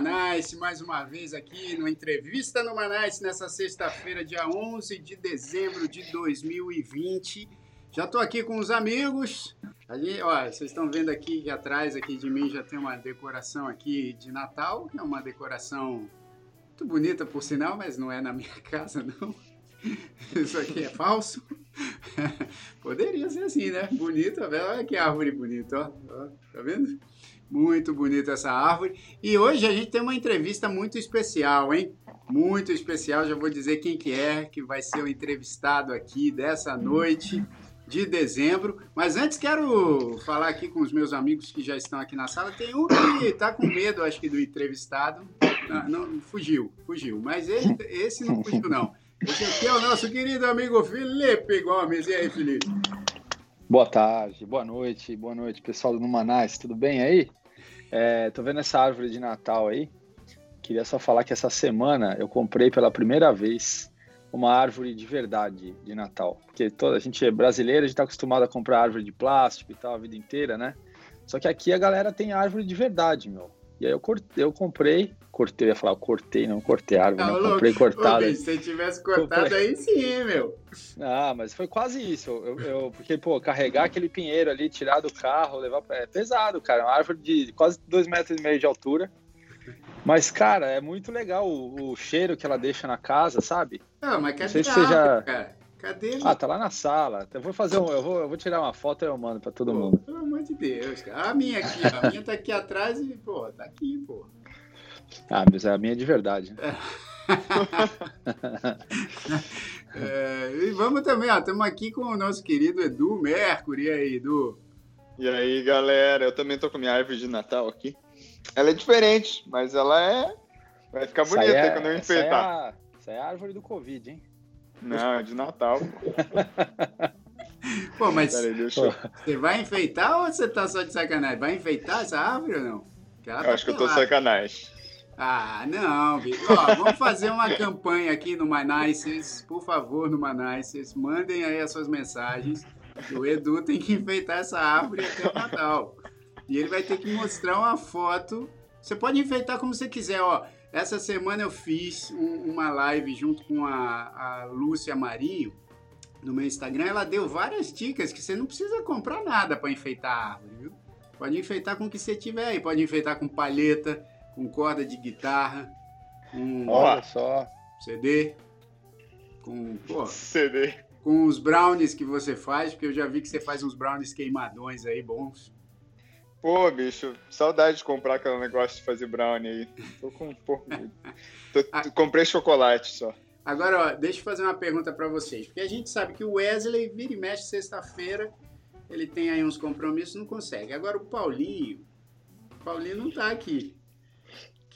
Manais, mais uma vez aqui no Entrevista no Manais, nessa sexta-feira, dia 11 de dezembro de 2020. Já estou aqui com os amigos. Ali, ó, vocês estão vendo aqui atrás aqui de mim já tem uma decoração aqui de Natal, que é uma decoração muito bonita por sinal, mas não é na minha casa não. Isso aqui é falso. Poderia ser assim, né? Bonito, olha que árvore bonita, ó. ó. Tá vendo? Muito bonita essa árvore. E hoje a gente tem uma entrevista muito especial, hein? Muito especial, já vou dizer quem que é, que vai ser o entrevistado aqui dessa noite de dezembro. Mas antes quero falar aqui com os meus amigos que já estão aqui na sala. Tem um que está com medo, acho que, do entrevistado. Não, não, fugiu, fugiu. Mas esse não fugiu, não. Esse aqui é o nosso querido amigo Felipe Gomes. E aí, Felipe? Boa tarde, boa noite, boa noite, pessoal do Numanais, tudo bem aí? É, tô vendo essa árvore de Natal aí. Queria só falar que essa semana eu comprei pela primeira vez uma árvore de verdade de Natal. Porque toda a gente é brasileira, a gente tá acostumado a comprar árvore de plástico e tal a vida inteira, né? Só que aqui a galera tem árvore de verdade, meu. E aí eu, cortei, eu comprei, cortei, eu ia falar, eu cortei, não cortei a árvore, não, não comprei cortada. se você tivesse cortado comprei... aí sim, meu. Ah, mas foi quase isso. Eu, eu, porque, pô, carregar aquele pinheiro ali, tirar do carro, levar. É pesado, cara. É uma árvore de quase dois metros e meio de altura. Mas, cara, é muito legal o, o cheiro que ela deixa na casa, sabe? Não, mas cadê não sei se você já... cara? Cadê? Ah, tá lá na sala. Eu vou fazer um, eu vou, eu vou tirar uma foto e eu mando pra todo pô, mundo. Pelo amor de Deus, cara. A minha aqui, a minha tá aqui atrás e, pô, tá aqui, pô. Ah, mas a minha é de verdade. é, e vamos também, ó, estamos aqui com o nosso querido Edu Mercury. E aí, Edu? E aí, galera, eu também tô com minha árvore de Natal aqui. Ela é diferente, mas ela é. Vai ficar bonita é, quando eu enfeitar. Essa é a árvore do Covid, hein? Não, é de Natal. Pô, mas Peraí, eu... você vai enfeitar ou você tá só de sacanagem? Vai enfeitar essa árvore ou não? eu tá acho que eu tô sacanagem. Ah, não, Vitor. Vamos fazer uma campanha aqui no Manices, por favor, no Manices. Mandem aí as suas mensagens. O Edu tem que enfeitar essa árvore até o Natal. E ele vai ter que mostrar uma foto. Você pode enfeitar como você quiser, ó. Essa semana eu fiz um, uma live junto com a, a Lúcia Marinho no meu Instagram. Ela deu várias dicas que você não precisa comprar nada para enfeitar a árvore, viu? Pode enfeitar com o que você tiver aí. Pode enfeitar com palheta, com corda de guitarra, com Olha só. CD, com pô, CD, com os brownies que você faz, porque eu já vi que você faz uns brownies queimadões aí bons. Pô, bicho, saudade de comprar aquele negócio de fazer brownie aí. Tô com um pouco. Tô, ah. comprei chocolate só. Agora, ó, deixa eu fazer uma pergunta para vocês. Porque a gente sabe que o Wesley vira e mexe sexta-feira, ele tem aí uns compromissos, não consegue. Agora o Paulinho, o Paulinho não tá aqui.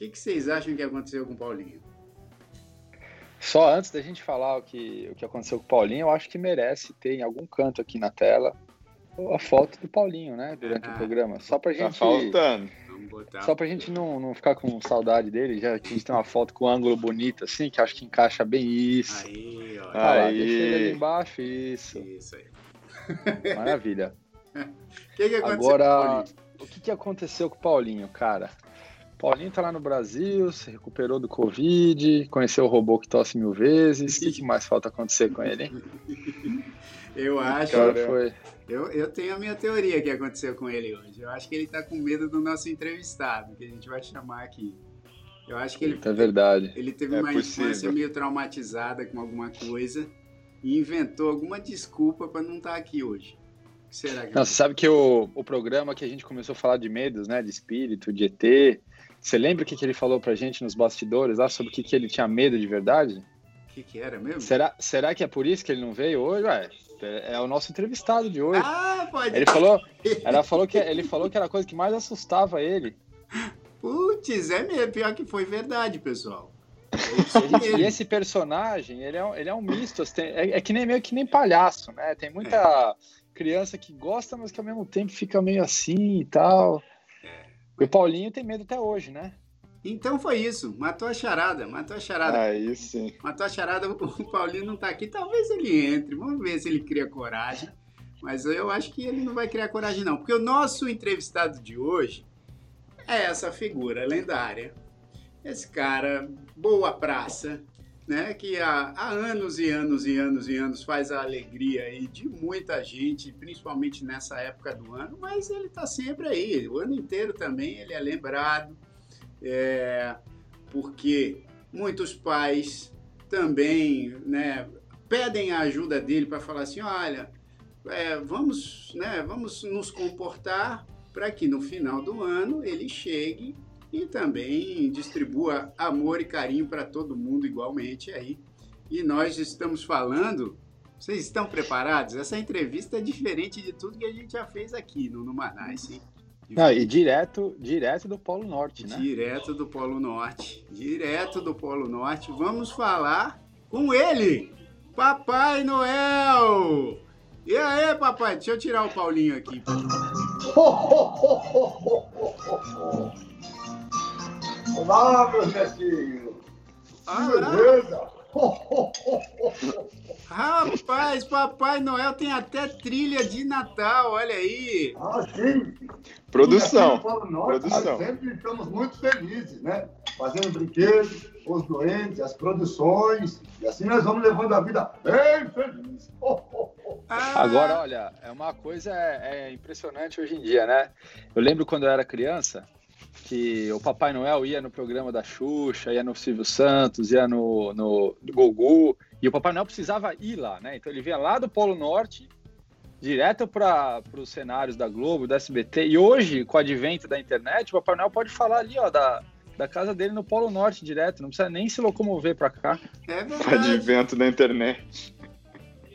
O que, que vocês acham que aconteceu com o Paulinho? Só antes da gente falar o que, o que aconteceu com o Paulinho, eu acho que merece ter em algum canto aqui na tela a foto do Paulinho, né? Durante ah, o programa. Só pra tá gente. Tá faltando. Só pra gente não, não ficar com saudade dele, já que a gente tem uma foto com um ângulo bonito, assim, que acho que encaixa bem isso. Aí, ó. Ah, aí. Lá, deixa ele ali embaixo, isso. Isso aí. Maravilha. que que Agora, o que, que aconteceu com o Paulinho, cara? Paulinho tá lá no Brasil, se recuperou do Covid, conheceu o robô que tosse mil vezes. O que, que mais falta acontecer com ele, hein? Eu acho. Cara, foi. Eu, eu tenho a minha teoria que aconteceu com ele hoje. Eu acho que ele tá com medo do nosso entrevistado, que a gente vai chamar aqui. Eu acho que ele. É verdade. Ele teve é uma possível. infância meio traumatizada com alguma coisa e inventou alguma desculpa para não estar tá aqui hoje. O que será que Não, você sabe que o, o programa que a gente começou a falar de medos, né? De espírito, de ET. Você lembra o que, que ele falou pra gente nos bastidores lá sobre o que, que ele tinha medo de verdade? O que, que era mesmo? Será, será que é por isso que ele não veio hoje? Ué, é, é o nosso entrevistado de hoje. Ah, pode Ele falou, ela falou que ele falou que era a coisa que mais assustava ele. Putz, é mesmo, pior que foi verdade, pessoal. E, e esse personagem, ele é, ele é um misto, assim, é, é, que nem meio que nem palhaço, né? Tem muita é. criança que gosta, mas que ao mesmo tempo fica meio assim e tal. O Paulinho tem medo até hoje, né? Então foi isso, matou a charada, matou a charada. Aí sim. Matou a charada, o Paulinho não tá aqui, talvez ele entre, vamos ver se ele cria coragem. Mas eu acho que ele não vai criar coragem não, porque o nosso entrevistado de hoje é essa figura lendária. Esse cara, boa praça, né, que há, há, anos e anos e anos e anos faz a alegria aí de muita gente, principalmente nessa época do ano, mas ele está sempre aí, o ano inteiro também ele é lembrado, é, porque muitos pais também né, pedem a ajuda dele para falar assim, olha, é, vamos, né, vamos nos comportar para que no final do ano ele chegue e também distribua amor e carinho para todo mundo igualmente aí. E nós estamos falando, vocês estão preparados? Essa entrevista é diferente de tudo que a gente já fez aqui no Numanais, sim. Não, e direto, direto do Polo Norte, né? Direto do Polo Norte. Direto do Polo Norte. Vamos falar com ele, Papai Noel! E aí, papai? Deixa eu tirar o Paulinho aqui. Olá, meus netinhos! Que beleza! Rapaz, Papai Noel tem até trilha de Natal, olha aí. Ah, sim. Produção. Nós Produção. sempre estamos muito felizes, né? Fazendo brinquedos, os doentes, as produções, e assim nós vamos levando a vida bem feliz. Ah. Agora, olha, é uma coisa é, é impressionante hoje em dia, né? Eu lembro quando eu era criança, que o Papai Noel ia no programa da Xuxa, ia no Silvio Santos, ia no, no, Gugu, e o Papai Noel precisava ir lá, né? Então ele vinha lá do Polo Norte, direto para os cenários da Globo, da SBT, e hoje, com o advento da internet, o Papai Noel pode falar ali, ó, da, da casa dele no Polo Norte direto, não precisa nem se locomover para cá. É Advento da internet.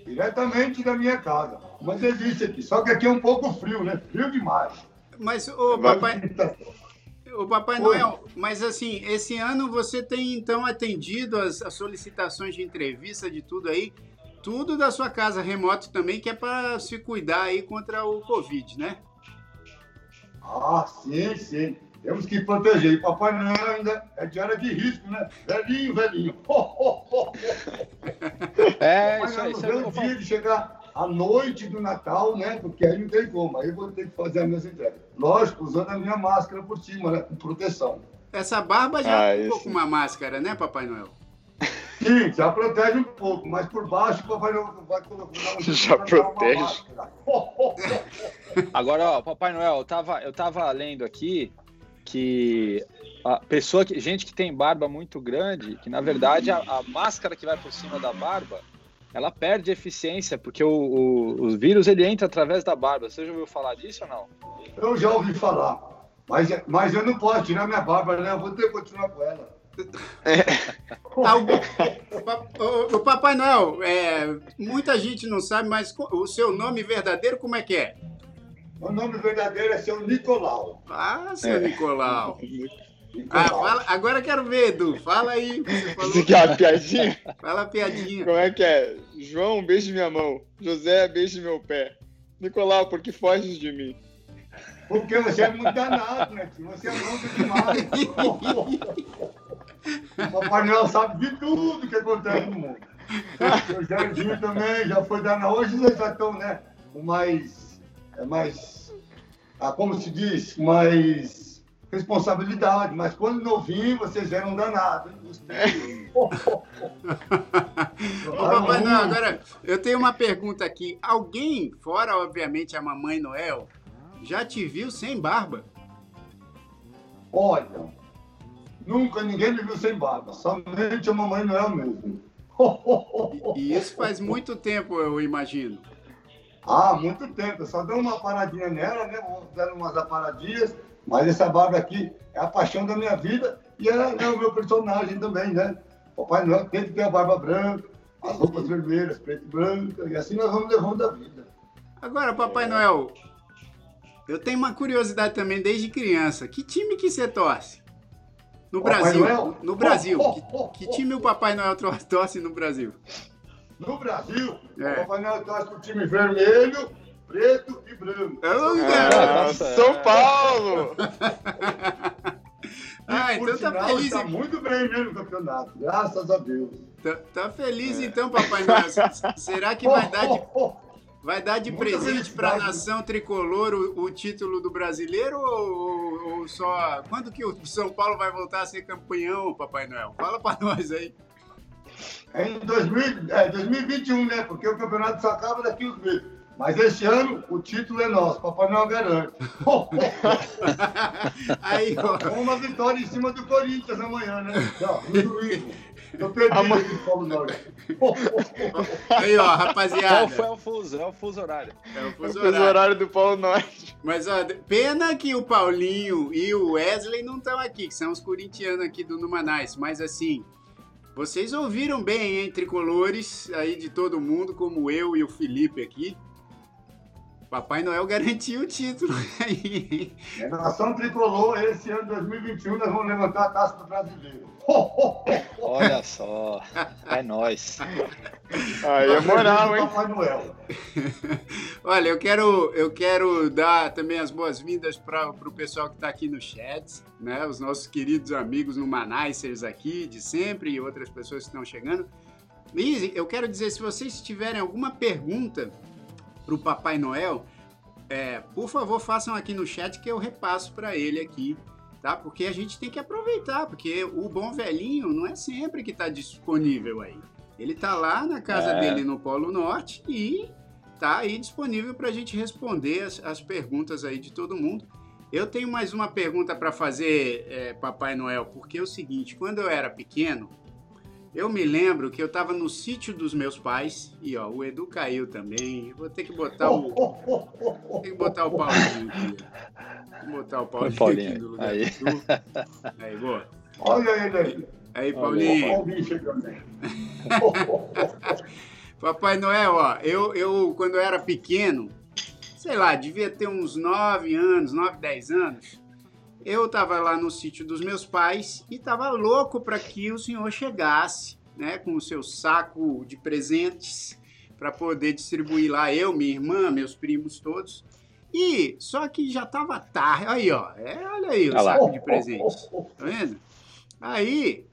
Diretamente da minha casa. Uma delícia aqui, só que aqui é um pouco frio, né? Frio demais. Mas, ô, papai... O Papai Noel, mas assim, esse ano você tem então atendido as, as, solicitações de entrevista, de tudo aí, tudo da sua casa remoto também, que é para se cuidar aí contra o Covid, né? Ah, sim, sim. Temos que proteger. E Papai Noel ainda é de área de risco, né? Velhinho, velhinho. É, isso aí. Isso é o dia de chegar à noite do Natal, né? Porque aí não tem como, aí eu vou ter que fazer a minha entrega. Lógico, usando a minha máscara por cima, né? Com proteção. Essa barba já ah, ficou com uma máscara, né, Papai Noel? Sim, já protege um pouco, mas por baixo o Papai Noel vai colocar um Já protege. Agora, ó, Papai Noel, eu tava, eu tava lendo aqui que a pessoa que gente que tem barba muito grande, que na verdade a, a máscara que vai por cima da barba ela perde eficiência, porque o, o, o vírus ele entra através da barba. Você já ouviu falar disso ou não? Eu já ouvi falar. Mas, mas eu não posso tirar minha barba, né? Eu vou ter que continuar com ela. É. o, o, Papai Noel, é, muita gente não sabe, mas o seu nome verdadeiro como é que é? O nome verdadeiro é seu Nicolau. Ah, seu é. Nicolau. Ah, fala, agora quero ver, Edu. Fala aí. Você, falou... você quer uma piadinha? Fala a piadinha. Como é que é? João, beijo minha mão. José, beijo meu pé. Nicolau, por que foges de mim? Porque você é muito danado, né? Você é louco demais. o Papai Noel sabe de tudo que acontece no mundo. O Jardim também já foi danado. Hoje eles já estão, né? Mais. É mais. Ah, como se diz? Mais responsabilidade, mas quando novinho vocês eram danados. Ô, Papai Noel, agora eu tenho uma pergunta aqui. Alguém, fora obviamente a Mamãe Noel, já te viu sem barba? Olha, nunca ninguém me viu sem barba, somente a Mamãe Noel mesmo. E isso faz muito tempo, eu imagino. Ah, muito tempo. Eu só dei uma paradinha nela, né? Dando umas aparadinhas mas essa barba aqui é a paixão da minha vida e é, é o meu personagem também, né? Papai Noel tem que ter a barba branca, as roupas vermelhas, preto e branca, e assim nós vamos levando a vida. Agora, Papai é. Noel, eu tenho uma curiosidade também desde criança. Que time que você torce? No Papai Brasil. Noel? No Brasil. Oh, oh, oh, que, que, time o Papai Noel torce no Brasil? No Brasil, é. o Papai Noel torce pro time vermelho preto e branco. Ah, São Paulo! ah, então tá feliz. Está muito bem mesmo no campeonato, graças a Deus. Tá, tá feliz é. então, Papai Noel. Será que vai dar de, vai dar de presente para a nação tricolor o, o, título do brasileiro ou, ou, ou, só. Quando que o São Paulo vai voltar a ser campeão, Papai Noel? Fala para nós aí. É em 2000, é, 2021, né? Porque o campeonato só acaba daqui uns meses. Mas esse ano o título é nosso, Papai Noel garante. Aí, ó. Uma vitória em cima do Corinthians amanhã, né? Não, no domingo. Eu perdi Amanhã... aqui Paulo Noel. Aí, ó, rapaziada. Qual foi o fuso? É o fuso horário. É o fuso, horário. horário. do Paulo Norte. Mas, ó, pena que o Paulinho e o Wesley não estão aqui, que são os corintianos aqui do Numanais. Mas, assim, vocês ouviram bem, hein, tricolores aí de todo mundo, como eu e o Felipe aqui. Papai Noel garantiu o título aí. É, nação tricolor, esse ano 2021 nós vamos levantar a taça do brasileiro. Olha só, é nós. Aí é moral, hein? Papai Noel. Olha, eu quero, eu quero dar também as boas-vindas para o pessoal que está aqui no chat, né? Os nossos queridos amigos no Manaicers aqui de sempre e outras pessoas que estão chegando. E eu quero dizer, se vocês tiverem alguma pergunta para o Papai Noel, é, por favor, façam aqui no chat que eu repasso para ele aqui, tá? Porque a gente tem que aproveitar, porque o bom velhinho não é sempre que está disponível aí. Ele está lá na casa é. dele no Polo Norte e tá aí disponível para a gente responder as, as, perguntas aí de todo mundo. Eu tenho mais uma pergunta para fazer, é, Papai Noel, porque é o seguinte: quando eu era pequeno, eu me lembro que eu estava no sítio dos meus pais e ó, o Edu caiu também. Vou ter que botar o tem que botar o Paulinho aqui. Vou botar o Paulinho, Paulinho aqui no lugar aí. do Edu. Aí, boa. Olha ele aí. Aí, Paulinho. Papai Noel, ó, eu, eu quando eu era pequeno, sei lá, devia ter uns 9 anos, 9, 10 anos eu estava lá no sítio dos meus pais e estava louco para que o senhor chegasse, né, com o seu saco de presentes para poder distribuir lá eu, minha irmã, meus primos todos. E só que já estava tarde. Aí, ó, é, olha aí o olha saco lá. de presentes. Tá vendo? Aí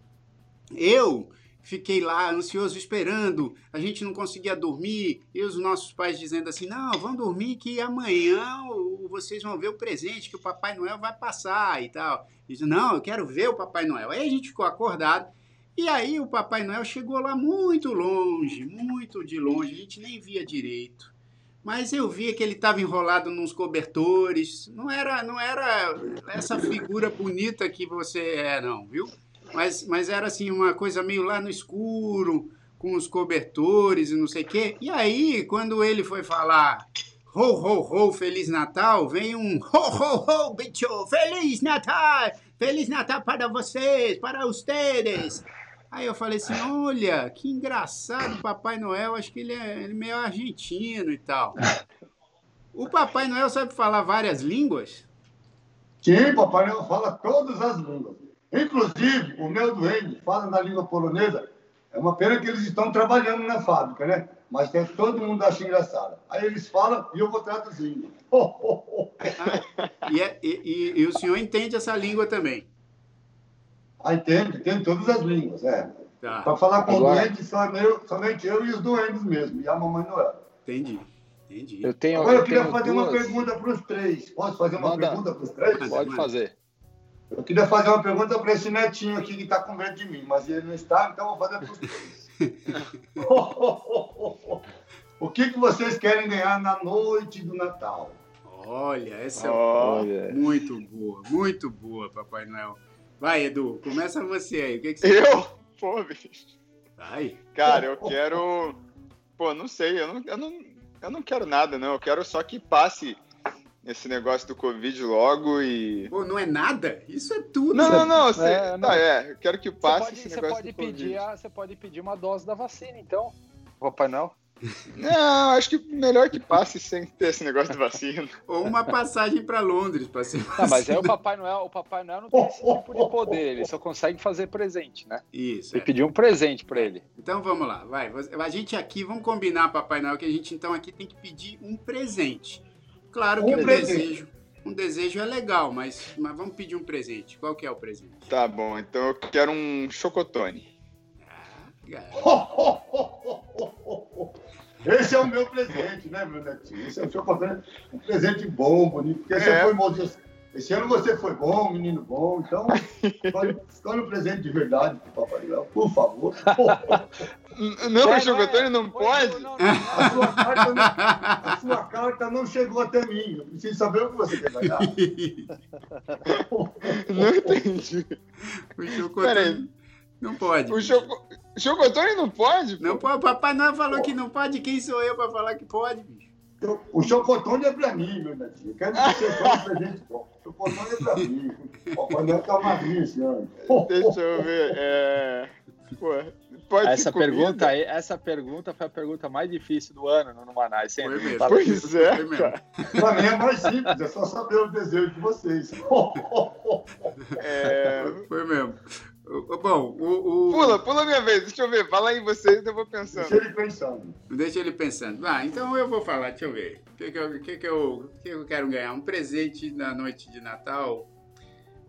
eu fiquei lá ansioso esperando, a gente não conseguia dormir, e os nossos pais dizendo assim: não, vão dormir que amanhã vocês vão ver o presente que o Papai Noel vai passar e tal. Disse, não, eu quero ver o Papai Noel. Aí a gente ficou acordado, e aí o Papai Noel chegou lá muito longe, muito de longe, a gente nem via direito. Mas eu via que ele estava enrolado nos cobertores. Não era, não era essa figura bonita que você é, não, viu? Mas, mas era assim, uma coisa meio lá no escuro, com os cobertores e não sei o quê. E aí, quando ele foi falar ho, ho, ho, Feliz Natal, vem um ho, ho, ho, bicho, Feliz Natal, Feliz Natal para vocês, para vocês. Aí eu falei assim, olha, que engraçado Papai Noel, acho que ele é, ele é meio argentino e tal. O Papai Noel sabe falar várias línguas? Sim, Papai Noel fala todas as línguas. Inclusive, o meu doente fala na língua polonesa. É uma pena que eles estão trabalhando na fábrica, né? Mas tem, todo mundo acha engraçado. Aí eles falam e eu vou traduzindo. e, é, e, e, e, o senhor entende essa língua também? Ah, entende, tem todas as línguas, é. Tá. Para falar com Agora... o doente, somente eu e os doentes mesmo, e a mamãe Noel. Entendi. Entendi. Eu tenho, Agora eu, eu queria fazer duas... uma pergunta para os três. Posso fazer uma Manda. pergunta para os três? Pode fazer. Eu queria fazer uma pergunta para esse netinho aqui que está com medo de mim, mas ele não está, então eu vou fazer para os três. o que, que vocês querem ganhar na noite do Natal? Olha, essa é muito boa, muito boa, Papai Noel. Vai, Edu, começa você aí. O que, que você Eu? Quer? Pô, bicho. Vai. Cara, eu quero. Pô, não sei, eu não, eu não, eu não quero nada, não. Eu quero só que passe esse negócio do Covid logo e. Pô, não é nada? Isso é tudo. Não, não, não. Você, é, não. Tá, é, eu quero que passe pode, esse negócio pode do pedir a, Você pode pedir uma dose da vacina, então. Papai Noel. Não, acho que melhor que passe sem ter esse negócio de vacina. Ou uma passagem para Londres para ser. Não, mas aí o Papai Noel, o Papai Noel não tem esse tipo de poder, ele só consegue fazer presente, né? Isso. E é. pedir um presente para ele. Então vamos lá, vai. A gente aqui, vamos combinar, Papai Noel, que a gente então aqui tem que pedir um presente. Claro que um, um desejo, um desejo é legal, mas, mas vamos pedir um presente. Qual que é o presente? Tá bom, então eu quero um chocotone. Ah, Esse é o meu presente, né, meu netinho? Esse é um chocotone, um presente bom, bonito, porque é. você foi Esse ano você foi bom, menino bom, então escolhe um presente de verdade pro Papai Noel, por favor. Não, o Chocotone não pode? A sua, carta não, a sua carta não chegou até mim. Eu preciso saber o que você quer ganhar. Não entendi. O Chocotone não pode. O Choco... Chocotone não pode? Não pode. Papai Noel falou que não pode. Quem sou eu para falar que pode, bicho? O chocotone é pra mim, meu netinho. Eu quero que você faça um presente bom. O chocotone é pra mim. O tá magrinho esse ano. Deixa eu ver. É... Pô, pode essa pergunta aí, essa pergunta foi a pergunta mais difícil do ano no Numanais. Foi mesmo. Pois é, Foi mesmo. Pra mim é mais simples, é só saber o desejo de vocês. É... Foi mesmo. Bom, o, o- Pula, pula a minha vez. Deixa eu ver. Fala aí vocês, eu vou pensando. Deixa ele pensando. Deixa ele pensando. Ah, então eu vou falar, deixa eu ver. O que, que, eu, o que, que, eu, o que eu quero ganhar? Um presente na noite de Natal.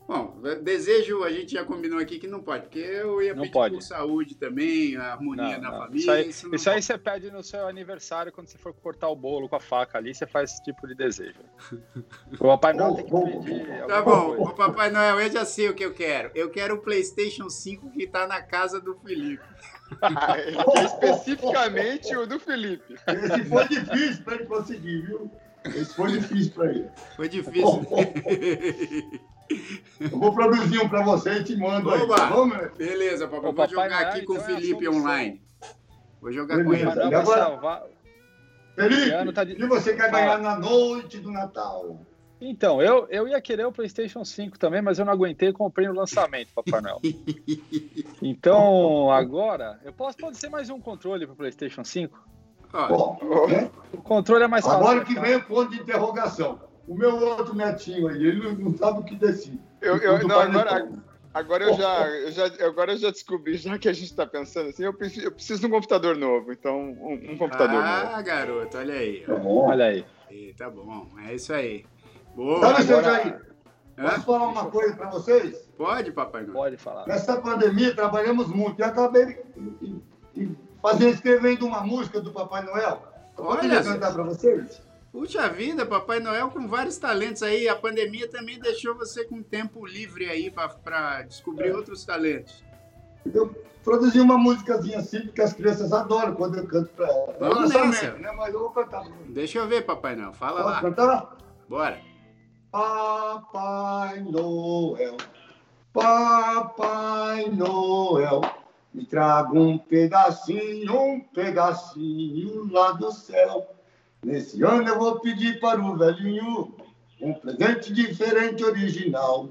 Bom, desejo, a gente já combinou aqui que não pode, porque eu ia Não pedir pode. por saúde também, a harmonia Não, na não. família. Isso aí, não isso aí você pede no seu aniversário, quando você for cortar o bolo com a faca ali, você faz esse tipo de desejo. O Papai Noel tem que pedir. Tá bom, coisa. o Papai Noel, eu já sei o que eu quero. Eu quero o PlayStation 5 que tá na casa do Felipe. Especificamente o do Felipe. Esse foi difícil pra ele conseguir, viu? Esse foi difícil pra ele. Foi difícil. Eu vou produzir um pra você e te mando aí. Oba! Tá bom, meu? Beleza, papai. Ô, Vou Papai jogar aqui com o então é a Felipe solução. online. Vou jogar com Beleza. ele. Papai Noel E vai agora- salvar. Felipe, tá de- o que você quer ganhar na noite do Natal? Então, eu, eu ia querer o PlayStation 5 também, mas eu não aguentei e comprei no lançamento, Papai Noel. Então, agora, eu posso pode ser mais um controle para PlayStation 5? Ó, Bom, né? O controle é mais fácil. agora que tá? vem o ponto de interrogação. O meu outro netinho aí, ele não- não sabe o que decide. Eu, eu, não, agora, agora, eu já, eu já, agora eu já descobri, já que a gente tá pensando assim, eu preciso, eu preciso de um computador novo. Então, um, um computador novo. ah, garoto, olha aí. Tá bom. Olha aí. Aí, Tá bom, é isso aí. Boa. Sabe, seu agora- Jair, posso falar uma coisa para vocês? Pode, Papai Noel? Pode falar. Nessa pandemia, trabalhamos muito. E acabei fazendo, escrevendo uma música do Papai Noel. Eu Olha, cantar para vocês? Puxa vida, Papai Noel com vários talentos aí. A pandemia também deixou você com tempo livre aí para descobrir É. outros talentos. Eu produzi uma musicazinha assim, porque as crianças adoram quando eu canto para elas. Vamos lançamento, nessa. né? Mas eu vou cantar. Deixa eu ver, Papai Noel. Fala Posso lá. cantar? Bora. Papai Noel, Papai Noel, me traga um pedacinho, um pedacinho lá do céu. Nesse ano eu vou pedir para o velhinho um presente diferente, original.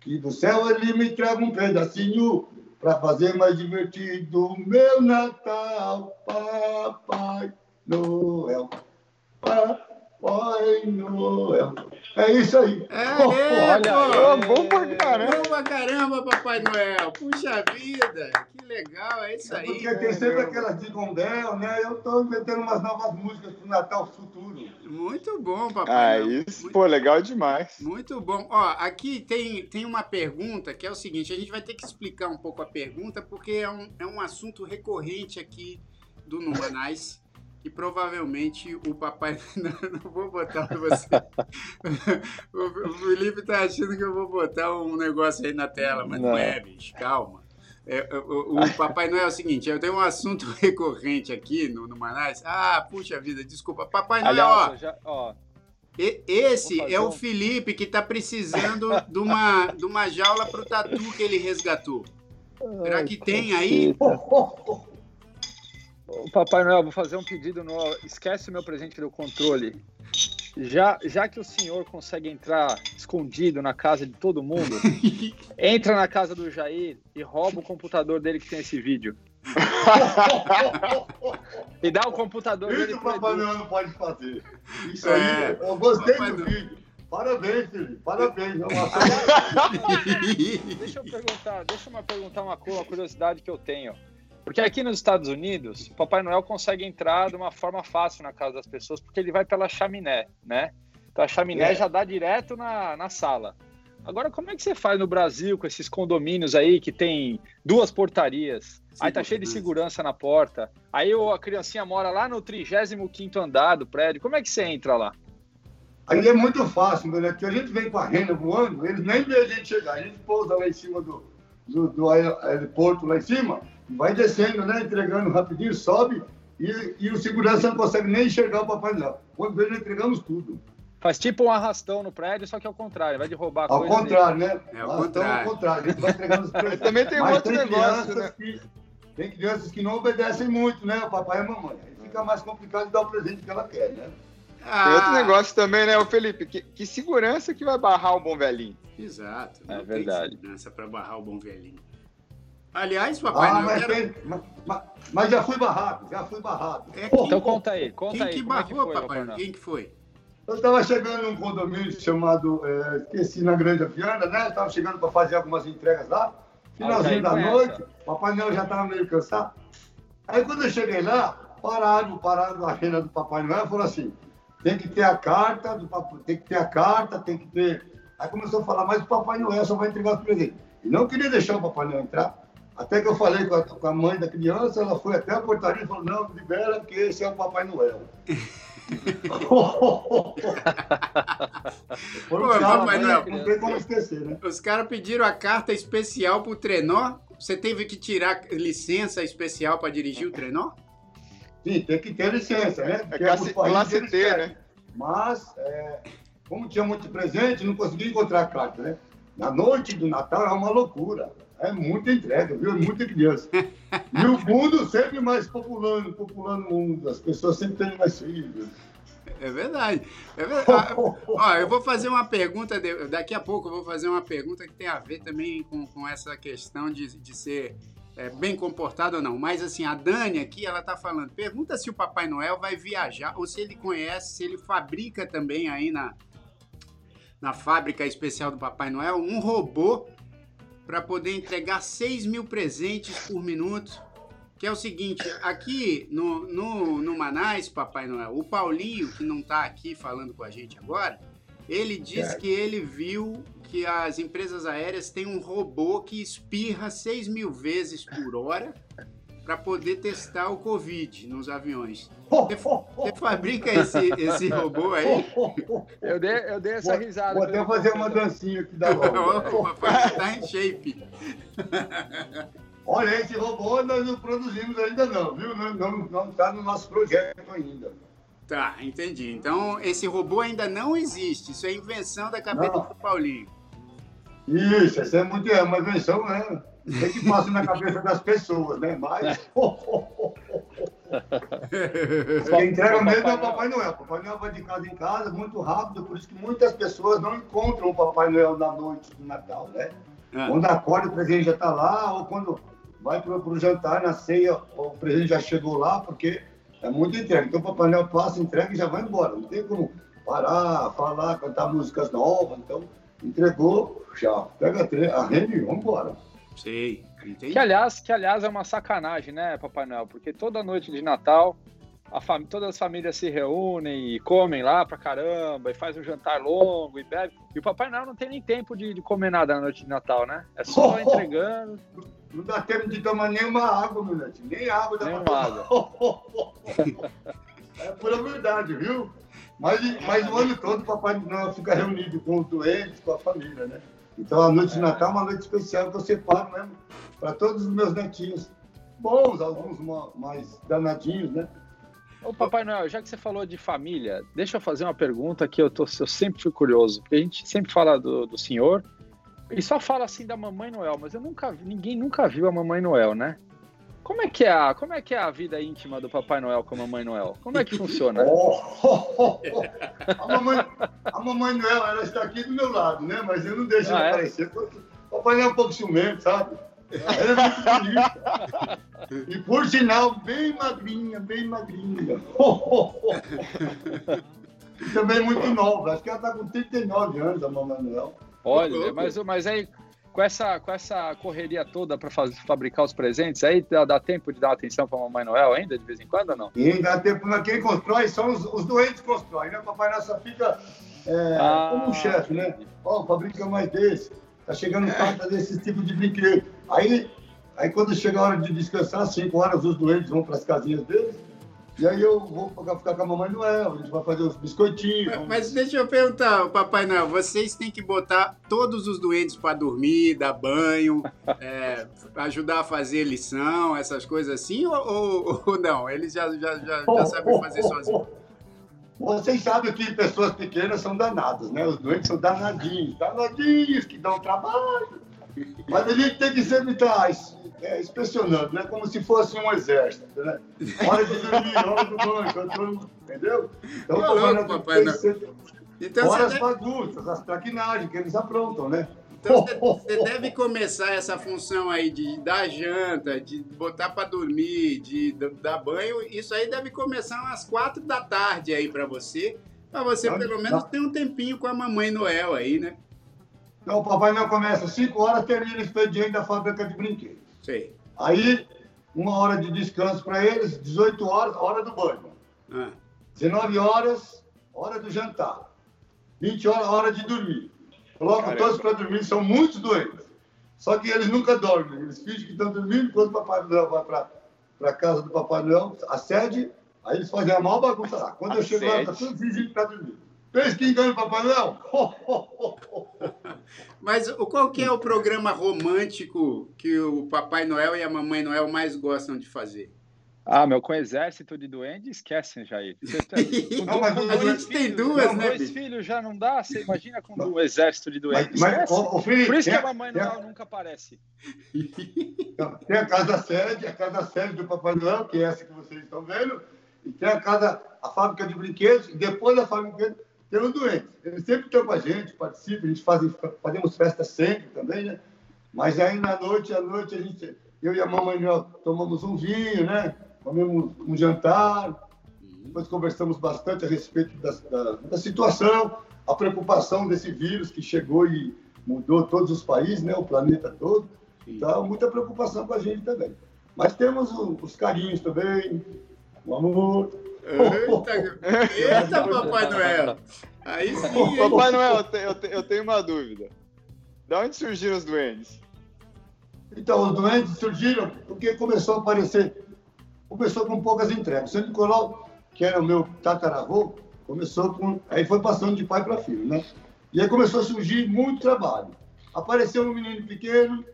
Que do céu ele me traga um pedacinho para fazer mais divertido o meu Natal. Papai Noel, Papai Noel. É isso aí. É, Olha pô. aí. bom pra caramba. Bom pra caramba, Papai Noel. Puxa vida, que legal, é isso aí. Porque tem sempre aquelas de Gondel, né? Eu tô inventando umas novas músicas pro Natal futuro. Muito bom, Papai Ah, Noel. isso, Muito- pô, legal demais. Muito bom. Ó, aqui tem, tem uma pergunta que é o seguinte: a gente vai ter que explicar um pouco a pergunta, porque é um, é um assunto recorrente aqui do Numanais. E provavelmente o papai. Não, não vou botar pra você. O, Felipe tá achando que eu vou botar um negócio aí na tela, mas não, Não. é, bicho. Calma. É, o, o Papai Noel é o seguinte: eu tenho um assunto recorrente aqui no Numanais. Ah, puxa vida, desculpa. Papai Noel, ó. Aliás, eu já, ó, E- Esse é o um- Felipe que tá precisando de uma, de uma jaula pro tatu que ele resgatou. Será que tem aí? Ô, Papai Noel, vou fazer um pedido no. Esquece o meu presente do controle. Já, já que o senhor consegue entrar escondido na casa de todo mundo, entra na casa do Jair e rouba o computador dele que tem esse vídeo. E dá o computador dele Isso o Papai. Noel não pode fazer. Isso É. aí, eu gostei Papai do vídeo. Parabéns, Felipe. Parabéns. É Deixa eu perguntar, deixa eu perguntar uma, uma curiosidade que eu tenho. Porque aqui nos Estados Unidos, o Papai Noel consegue entrar de uma forma fácil na casa das pessoas, porque ele vai pela chaminé, né? Então a chaminé É. já dá direto na, na sala. Agora, como é que você faz no Brasil com esses condomínios aí que tem duas portarias? aí tá cheio de segurança na porta. Aí a criancinha mora lá no 35º andar do prédio. Como é que você entra lá? Aí é muito fácil, né? Porque a gente vem com a renda voando, eles nem vê a gente chegar. A gente pousa lá em cima do, do, do aeroporto, lá em cima, vai descendo, né? Entregando rapidinho, sobe, e, e o segurança não consegue nem enxergar o Papai Noel. Quando vê, entregamos tudo. Faz tipo um arrastão no prédio, só que ao contrário, vai de roubar Ao contrário, né? É ao contrário. ao contrário. A gente vai entregando os presentes. Também tem Mas outro tem negócio, né? Que, tem crianças que não obedecem muito, né? O papai e a mamãe. Aí fica mais complicado de dar o presente que ela quer, né? Ah. Tem outro negócio também, né, o Felipe? Que, que, segurança que vai barrar o bom velhinho? Exato. É verdade. segurança para barrar o bom velhinho. Aliás, papai ah, não mas, quero... mas, mas, mas, já fui barrado, já fui barrado. É então conta aí, conta quem aí. Que é barrou, que foi, papai? Quem que foi? Eu estava chegando num condomínio chamado, é, esqueci, na Grande Viana, né? Estava chegando para fazer algumas entregas lá. Finalzinho ah, da noite, Papai Noel já estava meio cansado. Aí quando eu cheguei lá, pararam, pararam a renda do Papai Noel e falou assim: tem que ter a carta, do papai, tem que ter a carta, tem que ter. Aí começou a falar, mas o Papai Noel só vai entregar os presentes. E não queria deixar o Papai Noel entrar. Até que eu falei com a, com a mãe da criança, ela foi até a portaria e falou, não, libera, que esse é o Papai Noel. Pô, Papai né? Noel. Não tem como esquecer, né? Os caras pediram a carta especial pro trenó. Você teve que tirar licença especial para dirigir o trenó? Sim, tem que ter licença, né? é classe, classe T, né? Mas, é, como tinha muito presente, não consegui encontrar a carta, né? Na noite do Natal é uma loucura. É muita entrega, viu? É muita criança. E o mundo sempre mais populando, populando o mundo. As pessoas sempre têm mais filhos. É verdade. É verdade. Ó, eu vou fazer uma pergunta, daqui a pouco eu vou fazer uma pergunta que tem a ver também com, com essa questão de, de ser é, bem comportado ou não. Mas assim, a Dani aqui, ela tá falando, pergunta se o Papai Noel vai viajar ou se ele conhece, se ele fabrica também aí na, na fábrica especial do Papai Noel um robô para poder entregar 6 mil presentes por minuto. Que é o seguinte, aqui no, no, no Manais, Papai Noel, o Paulinho, que não está aqui falando com a gente agora, ele diz que ele viu que as empresas aéreas têm um robô que espirra 6 mil vezes por hora para poder testar o Covid nos aviões. Você, você fabrica esse, esse robô aí? Eu dei, eu dei essa vou, risada. Vou até fazer uma dancinha aqui da volta. o papai está em shape. Olha, esse robô nós não produzimos ainda não, viu? Não está no nosso projeto ainda. Tá, entendi. Então, esse robô ainda não existe. Isso é invenção da cabeça não. do Paulinho. Isso, essa é muito é uma invenção, né? É que passa na cabeça das pessoas, né? Mas. Quem entrega mesmo é o Papai Noel. O Papai Noel vai de casa em casa muito rápido, por isso que muitas pessoas não encontram o Papai Noel na noite do Natal, né? É. Quando acorda, o presente já está lá, ou quando vai para o jantar, na ceia, o presente já chegou lá, porque é muito entrega. Então o Papai Noel passa, entrega e já vai embora. Não tem como parar, falar, cantar músicas novas. Então, entregou, já pega a rede e vamos embora. Sei, entendi. Que aliás, que aliás é uma sacanagem, né, Papai Noel? Porque toda noite de Natal, fam... todas as famílias se reúnem e comem lá pra caramba, e faz um jantar longo e bebe. E o Papai Noel não tem nem tempo de, de comer nada na noite de Natal, né? É só oh, entregando. Não dá tempo de tomar nenhuma água, meu neto. Nem água dá pra água. é pura verdade, viu? Mas, mas o ano todo o Papai Noel fica reunido com os doentes, com a família, né? Então, a noite de Natal é uma noite especial que eu separo mesmo para todos os meus netinhos. Bons, alguns mais danadinhos, né? Ô, Papai Noel, já que você falou de família, deixa eu fazer uma pergunta que eu, tô, eu sempre fui curioso. Porque a gente sempre fala do, do senhor e só fala assim da Mamãe Noel, mas eu nunca ninguém nunca viu a Mamãe Noel, né? Como é que é a, como é que é a vida íntima do Papai Noel com a Mamãe Noel? Como é que funciona? Oh, oh, oh, a, mamãe, a Mamãe Noel, ela está aqui do meu lado, né? Mas eu não deixo ah, ela é? aparecer. O Papai Noel é um pouco ciumento, sabe? Ela é muito bonita. E por sinal, bem magrinha, bem magrinha. E também muito nova. Acho que ela está com 39 anos, a Mamãe Noel. Olha, mas, mas aí com essa, com essa correria toda para fabricar os presentes, aí dá, dá, tempo de dar atenção para a Mamãe Noel ainda, de vez em quando ou não? Sim, dá tempo. Quem constrói são os, os doentes que constroem, né? O Papai Noel só fica é, ah, como um chefe, né? Ó, oh, fabrica mais desse. Tá chegando carta desse tipo de brinquedo. Aí, aí quando chega a hora de descansar, às 5 horas, os doentes vão para as casinhas deles. E aí eu vou ficar com a Mamãe Noel, a gente vai fazer os biscoitinhos. Mas, mas deixa eu perguntar, Papai Noel, vocês têm que botar todos os doentes para dormir, dar banho, é, ajudar a fazer lição, essas coisas assim, ou, ou, ou não? Eles já, já, já, já sabem fazer sozinhos? Vocês sabem que pessoas pequenas são danadas, né? Os doentes são danadinhos, danadinhos, que dão trabalho. Mas a gente tem que sempre estar é, inspecionando, né? Como se fosse um exército, né? Hora de dormir, hora do banco, entendeu? Então, Tô louco, papai, não. Então, Fora as deve... bagunças, as traquinagens que eles aprontam, né? Então você deve começar essa função aí de dar janta, de botar para dormir, de dar banho. Isso aí deve começar umas quatro da tarde aí para você, para você não, pelo menos não. ter um tempinho com a mamãe Noel aí, né? Então o Papai Noel começa às 5 horas, termina o expediente da fábrica de brinquedos. Aí, uma hora de descanso para eles, 18 horas, hora do banho. Ah. 19 horas, hora do jantar. 20 horas, hora de dormir. Coloco Caramba. todos para dormir, são muitos doentes. Só que eles nunca dormem. Eles fingem que estão dormindo, quando o Papai Noel vai para a casa do Papai Noel, a sede, aí eles fazem a maior bagunça lá. Quando a eu chego sede. lá, está tudo fingindo que está dormindo. Fez que engano o Papai Noel? Mas qual que é o programa romântico que o Papai Noel e a Mamãe Noel mais gostam de fazer? Ah, meu, com exército de duende, esquecem, Jair. Tá... não, mas a gente tem duas, não, né? Dois filhos já não dá, você imagina com um exército de duende. Mas, mas o, o Felipe, Por isso que a Mamãe Noel nunca aparece. Tem a casa sede, a casa sede do Papai Noel, que é essa que vocês estão vendo, e tem a casa, a fábrica de brinquedos, e depois da fábrica de brinquedos tem os doentes. Eles sempre estão com a gente, participam, a gente faz, fazemos festa sempre também, né? Mas aí na noite, à noite, a gente, eu e a mamãe tomamos um vinho, né? Comemos um jantar, depois conversamos bastante a respeito da, da, da situação, a preocupação desse vírus que chegou e mudou todos os países, né? O planeta todo. Então, muita preocupação com a gente também. Mas temos os carinhos também, o amor, Eita, eita Papai Noel! Aí sim. Papai Noel, eu, te, eu, te, eu tenho uma dúvida. De onde surgiram os duendes? Então, os duendes surgiram porque começou a aparecer. Começou com poucas entregas. O São Nicolau, que era o meu tataravô, começou com. Aí foi passando de pai para filho, né? E aí começou a surgir muito trabalho. Apareceu um menino pequeno,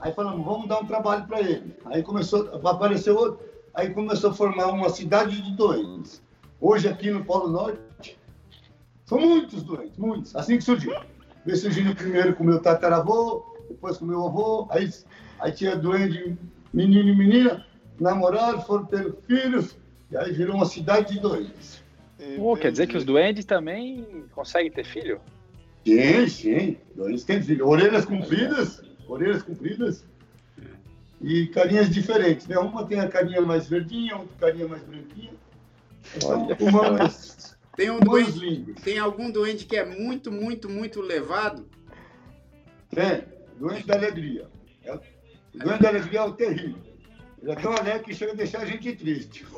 aí falamos, vamos dar um trabalho para ele. Aí começou, apareceu outro aí começou a formar uma cidade de doentes. Hoje, aqui no Polo Norte, são muitos doentes, muitos. Assim que surgiu. Veio surgindo primeiro com meu tataravô, depois com meu avô, aí, aí tinha doente menino e menina, namorados, foram tendo filhos, e aí virou uma cidade de doentes. Oh, quer dizer que os doentes também conseguem ter filho? Sim, sim. Doentes têm filho. Orelhas compridas, orelhas compridas, e carinhas diferentes, né? Uma tem a carinha mais verdinha, outra carinha mais branquinha. Uma tem um doente, tem algum doente que é muito, muito, muito levado? Tem, doente da alegria. É, o doente da alegria é o terrível. Ele é tão alegre que chega a deixar a gente triste.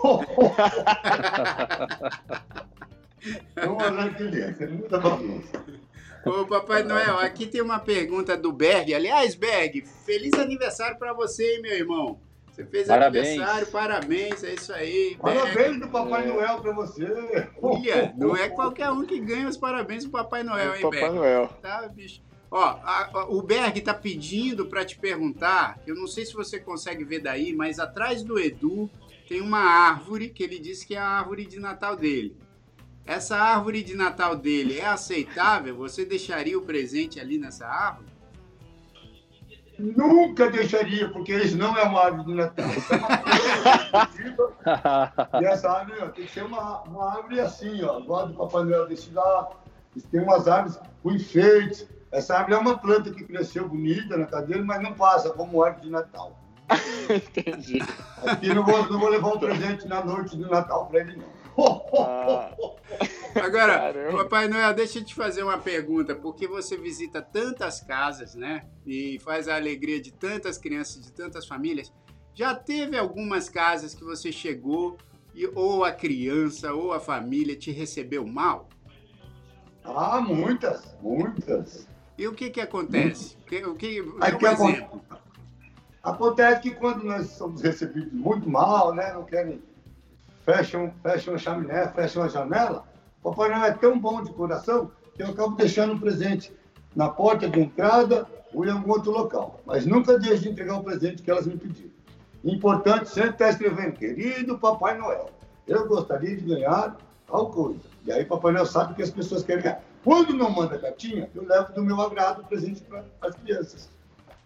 é um alegre que ele é, é muita bagunça. Ô, Papai Noel, aqui tem uma pergunta do Berg. Aliás, Berg, feliz aniversário para você, meu irmão. Você fez parabéns. aniversário, parabéns, é isso aí. Parabéns do Papai Noel para você. Olha, não é qualquer um que ganha os parabéns do Papai Noel, hein, Papai Berg? Noel. Tá, bicho. Ó, a, a, o Berg tá pedindo para te perguntar, eu não sei se você consegue ver daí, mas atrás do Edu tem uma árvore que ele disse que é a árvore de Natal dele. Essa árvore de Natal dele é aceitável? Você deixaria o presente ali nessa árvore? Nunca deixaria, porque isso não é uma árvore de Natal. É e essa árvore ó, tem que ser uma, uma árvore assim, ó, igual do Papai Noel desse lá. Tem umas árvores com enfeites. Essa árvore é uma planta que cresceu bonita na cadeira, mas não passa como árvore de Natal. Entendi. Aqui não vou, não vou levar um presente na noite do Natal para ele, não. Ah. Agora, Caramba. Papai Noel, deixa eu te fazer uma pergunta, porque você visita tantas casas, né? E faz a alegria de tantas crianças, de tantas famílias. Já teve algumas casas que você chegou e ou a criança ou a família te recebeu mal? Ah, muitas, muitas. E o que que acontece? O que, o que, Aí, um exemplo. Acontece que quando nós somos recebidos muito mal, né? Não querem fecham, fecham a chaminé, fecham a janela. O Papai Noel é tão bom de coração que eu acabo deixando um presente na porta de entrada ou em algum outro local. Mas nunca deixe de entregar o presente que elas me pediram. Importante sempre estar escrevendo, querido Papai Noel, eu gostaria de ganhar tal coisa. E aí Papai Noel sabe que as pessoas querem ganhar. Quando não manda cartinha, eu levo do meu agrado o presente para as crianças.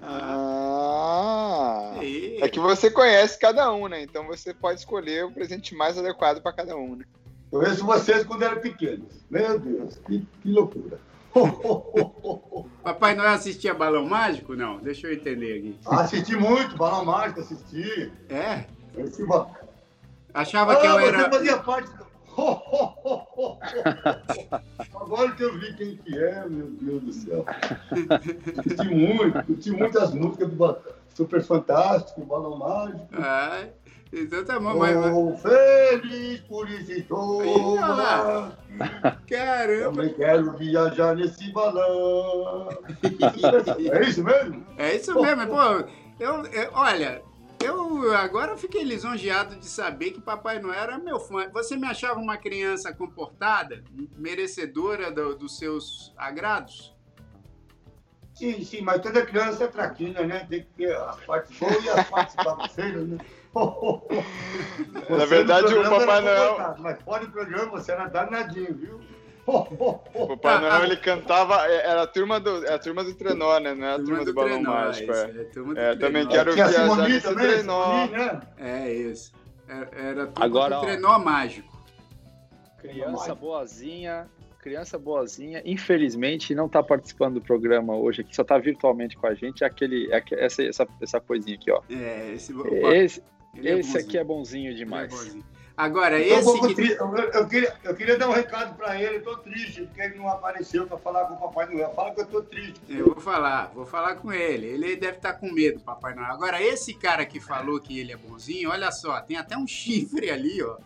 Ah, é que você conhece cada um, né? Então você pode escolher o presente mais adequado para cada um, né? Eu conheço vocês quando eram pequenos. Meu Deus, que, que loucura. Papai Noel assistia Balão Mágico? Não, deixa eu entender aqui. Assisti muito, Balão Mágico, assisti. É? Assisti... Achava ah, que eu era. Você fazia parte do... Agora que eu vi quem que é, meu Deus do céu. Curti muito, curti muitas músicas do Super Fantástico, Balão Mágico. Então tá bom, mas. Feliz por isso estou. Caramba! Também quero viajar nesse balão. é isso mesmo? É isso mesmo, pô. Eu, eu, olha, eu agora fiquei lisonjeado de saber que Papai Noel era meu fã. Você me achava uma criança comportada, merecedora do, dos seus agrados? Sim, sim, mas toda criança é traquina, né? Tem que ter as partes boas e as partes babaceiras, né? Na verdade, o Papai Noel. Mas fora do programa você era danadinho, viu? O Papai Noel ele cantava, é, era a turma do, é a turma do trenó, né? Não é a turma, turma do, do Balão trenó, Mágico. É, é, é também quero Tinha viajar nesse também, trenó. né? É isso. Era, a turma Agora, do trenó mágico. Criança boazinha, criança boazinha, infelizmente não está participando do programa hoje aqui, só está virtualmente com a gente. É aquele, é essa, essa, essa coisinha aqui, ó. É, esse, esse, esse aqui é bonzinho demais. É bonzinho. Agora, eu esse. Um que... eu, eu, queria, eu queria dar um recado para ele, eu tô triste, porque ele não apareceu para falar com o Papai Noel. Fala que eu tô triste. Eu vou falar, vou falar com ele. Ele deve estar tá com medo, Papai Noel. Agora, esse cara que falou que ele é bonzinho, olha só, tem até um chifre ali, ó.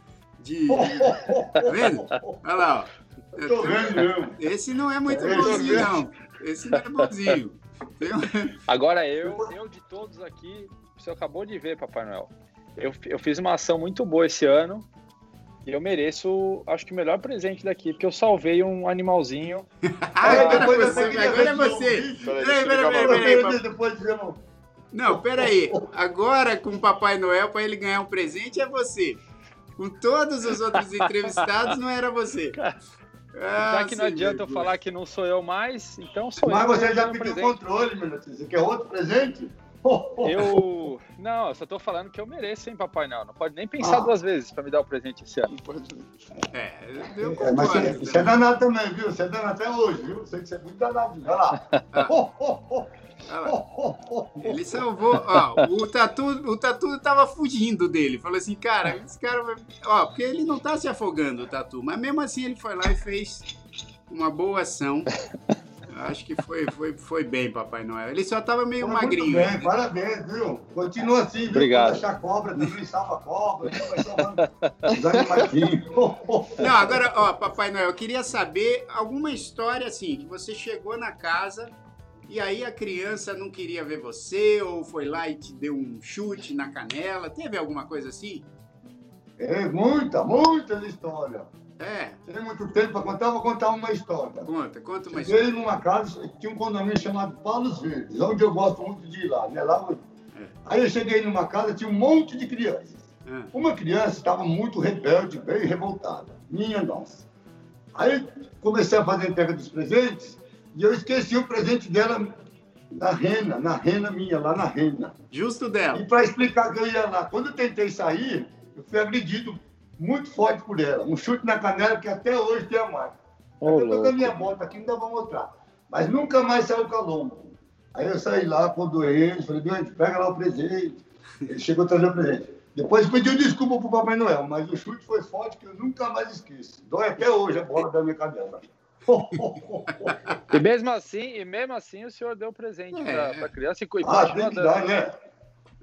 De. tá vendo? Olha lá, ó. Eu tô vendo mesmo. Esse não é muito bonzinho, não. Esse não é bonzinho. Um... Agora, eu, eu de todos aqui, você acabou de ver, Papai Noel eu, eu fiz uma ação muito boa esse ano e eu mereço, acho que o melhor presente daqui, porque eu salvei um animalzinho. ah, agora, depois você, agora é você. Peraí, peraí, peraí. Não, peraí. Agora com o Papai Noel, para ele ganhar um presente, é você. Com todos os outros entrevistados, não era você. Ah, já que não adianta eu falar que não sou eu mais, então sou Mas eu. Mas você já pediu o controle, meu Você quer outro presente? Eu. Não, eu só tô falando que eu mereço, hein, Papai Noel. Não pode nem pensar ah. duas vezes pra me dar o presente esse ano. É, eu é, mas você, você é danado também, viu? Você é danado até hoje, viu? Sei que você é muito danado. Olha lá. Ah. Ele salvou. Ó, o Tatu, o Tatu tava fugindo dele. Falou assim, cara, esse cara vai. Ó, porque ele não tá se afogando, o Tatu. Mas mesmo assim ele foi lá e fez uma boa ação Acho que foi, foi, foi bem, Papai Noel. Ele só estava meio foi magrinho. Muito bem, parabéns, viu? Continua assim, viu? Obrigado. Achar cobra, também salva cobra. Não, agora, ó, Papai Noel, eu queria saber alguma história assim, que você chegou na casa e aí a criança não queria ver você, ou foi lá e te deu um chute na canela. Teve alguma coisa assim? É, muita, muitas histórias. É. Tem muito tempo para contar, vou contar uma história. Conta, conta uma história. Cheguei numa casa, tinha um condomínio chamado Palos Verdes, onde eu gosto muito de ir lá, né? Lá, é. Aí eu cheguei numa casa, tinha um monte de crianças. É. Uma criança estava muito rebelde, bem revoltada. Minha nossa. Aí comecei a fazer entrega dos presentes e eu esqueci o presente dela na rena, na rena minha, lá na rena. Justo dela. E para explicar que eu ia lá, quando eu tentei sair, eu fui agredido muito forte por ela. Um chute na canela que até hoje tem a marca. Oh, eu tô com a minha moto aqui, ainda vou mostrar. Mas nunca mais saiu calombo. Aí eu saí lá com o doente, falei, doente, pega lá o presente. Ele chegou a trazer o presente. Depois pediu desculpa pro Papai Noel, mas o chute foi forte que eu nunca mais esqueço. Dói até hoje a bola da minha canela. e mesmo assim, e mesmo assim o senhor deu presente é. para a criança e Ah, tem que dar, né?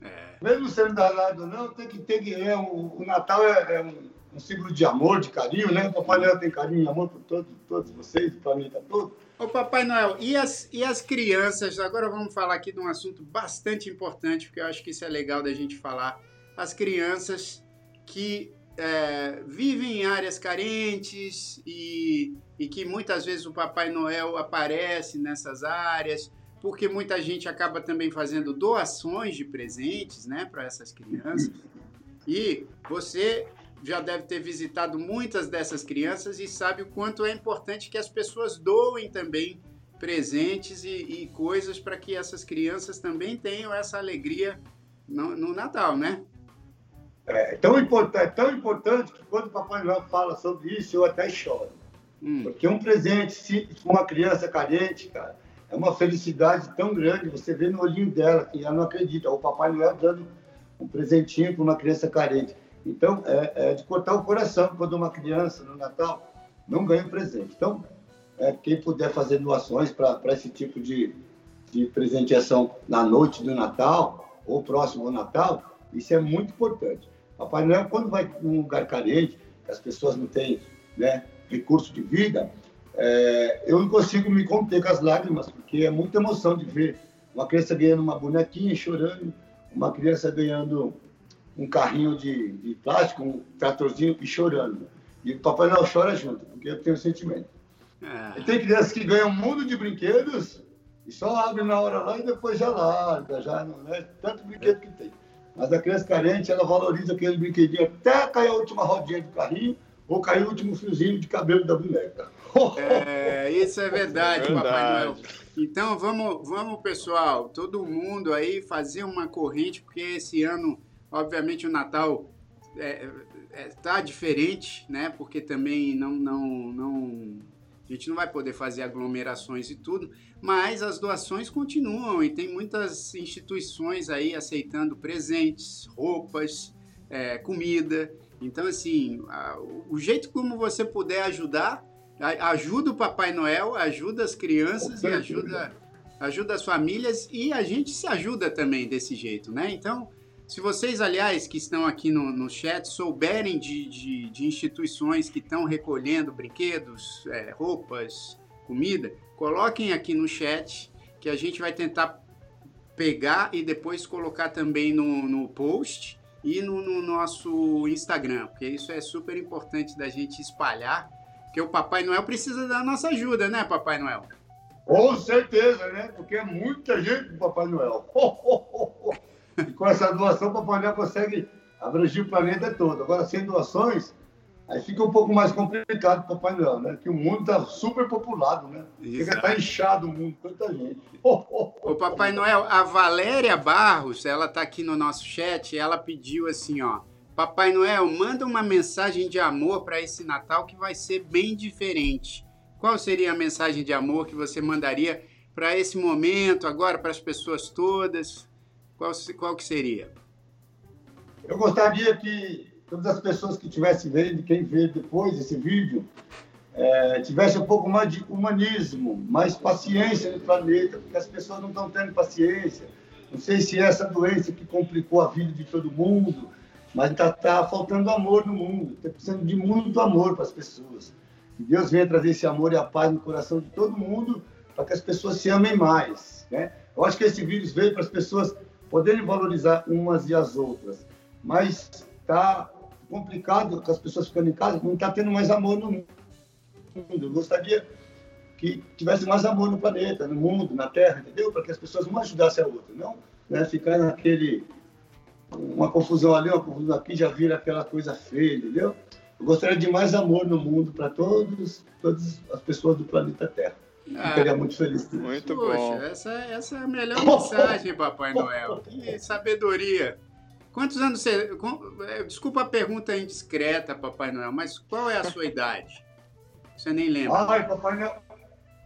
É. Mesmo sendo danado não, tem que ter que. É, o, o Natal é, é um, um, símbolo de amor, de carinho, né? O Papai Noel tem carinho e amor por todos, todos vocês, o planeta todo. Ô Papai Noel, e as, e as crianças? Agora vamos falar aqui de um assunto bastante importante, porque eu acho que isso é legal da gente falar. As crianças que é, vivem em áreas carentes e, e que muitas vezes o Papai Noel aparece nessas áreas, porque muita gente acaba também fazendo doações de presentes né, para essas crianças. E você já deve ter visitado muitas dessas crianças e sabe o quanto é importante que as pessoas doem também presentes e, e coisas para que essas crianças também tenham essa alegria no, no Natal, né? É tão, importante, é tão importante que quando o Papai Noel fala sobre isso, eu até choro. Hum. Porque um presente simples para uma criança carente, cara, é uma felicidade tão grande. Você vê no olhinho dela que ela não acredita. O Papai Noel dando um presentinho para uma criança carente. Então, é, é, de cortar o coração quando uma criança no Natal não ganha um presente. Então, é, quem puder fazer doações para esse tipo de, de presenteação na noite do Natal ou próximo ao Natal, isso é muito importante. Papai Noel, quando vai para um lugar carente, as pessoas não têm né, recurso de vida, é, eu não consigo me conter com as lágrimas, porque é muita emoção de ver uma criança ganhando uma bonequinha chorando, uma criança ganhando um carrinho de, de plástico, um tratorzinho e chorando. E o Papai Noel chora junto, porque eu tenho sentimento. É. E tem crianças que ganham um mundo de brinquedos e só abre na hora lá e depois já larga, já não é tanto brinquedo que tem. Mas a criança carente, ela valoriza aquele brinquedinho até cair a última rodinha do carrinho ou cair o último fiozinho de cabelo da boneca. É, isso é verdade, verdade. Papai Noel. Então vamos, vamos, pessoal, todo mundo aí fazer uma corrente, porque esse ano, obviamente, o Natal está é, é, tá diferente, né? Porque também não, não, não a gente não vai poder fazer aglomerações e tudo, mas as doações continuam e tem muitas instituições aí aceitando presentes, roupas, é, comida. Então, assim, o jeito como você puder ajudar, ajuda o Papai Noel, ajuda as crianças e ajuda, ajuda as famílias e a gente se ajuda também desse jeito, né? Então, se vocês, aliás, que estão aqui no, no chat, souberem de, de, de instituições que estão recolhendo brinquedos, é, roupas, comida, coloquem aqui no chat que a gente vai tentar pegar e depois colocar também no, no post e no, no, nosso Instagram, porque isso é super importante da gente espalhar, porque o Papai Noel precisa da nossa ajuda, né, Papai Noel? Com certeza, né? Porque é muita gente do Papai Noel. E com essa doação, o Papai Noel consegue abranger o planeta todo. Agora, sem doações, aí fica um pouco mais complicado o Papai Noel, né? Que o mundo está super populado, né? Fica tá inchado o mundo, tanta gente. O Papai Noel, a Valéria Barros, ela está aqui no nosso chat, ela pediu assim, ó. Papai Noel, manda uma mensagem de amor para esse Natal que vai ser bem diferente. Qual seria a mensagem de amor que você mandaria para esse momento, agora, para as pessoas todas? Qual, qual que seria? Eu gostaria que todas as pessoas que estivessem vendo, quem vê depois esse vídeo, é, tivesse um pouco mais de humanismo, mais paciência no planeta, porque as pessoas não estão tendo paciência. Não sei se é essa doença que complicou a vida de todo mundo, mas está tá faltando amor no mundo, está precisando de muito amor para as pessoas. Que Deus venha trazer esse amor e a paz no coração de todo mundo, para que as pessoas se amem mais. Né? Eu acho que esse vírus veio para as pessoas poderem valorizar umas e as outras. Mas está complicado com as pessoas ficando em casa, não está tendo mais amor no mundo. Eu gostaria que tivesse mais amor no planeta, no mundo, na Terra, entendeu? Para que as pessoas uma ajudassem a outra, não né? ficar naquele uma confusão ali, uma confusão aqui, já vira aquela coisa feia, entendeu? Eu gostaria de mais amor no mundo para todos, todas as pessoas do planeta Terra. Ah, Ficaria muito feliz. Muito Poxa, bom. Essa, essa é a melhor mensagem, Papai Noel. Que sabedoria. Quantos anos você. É, desculpa a pergunta indiscreta, Papai Noel, mas qual é a sua idade? Você nem lembra. Ai, Papai Noel.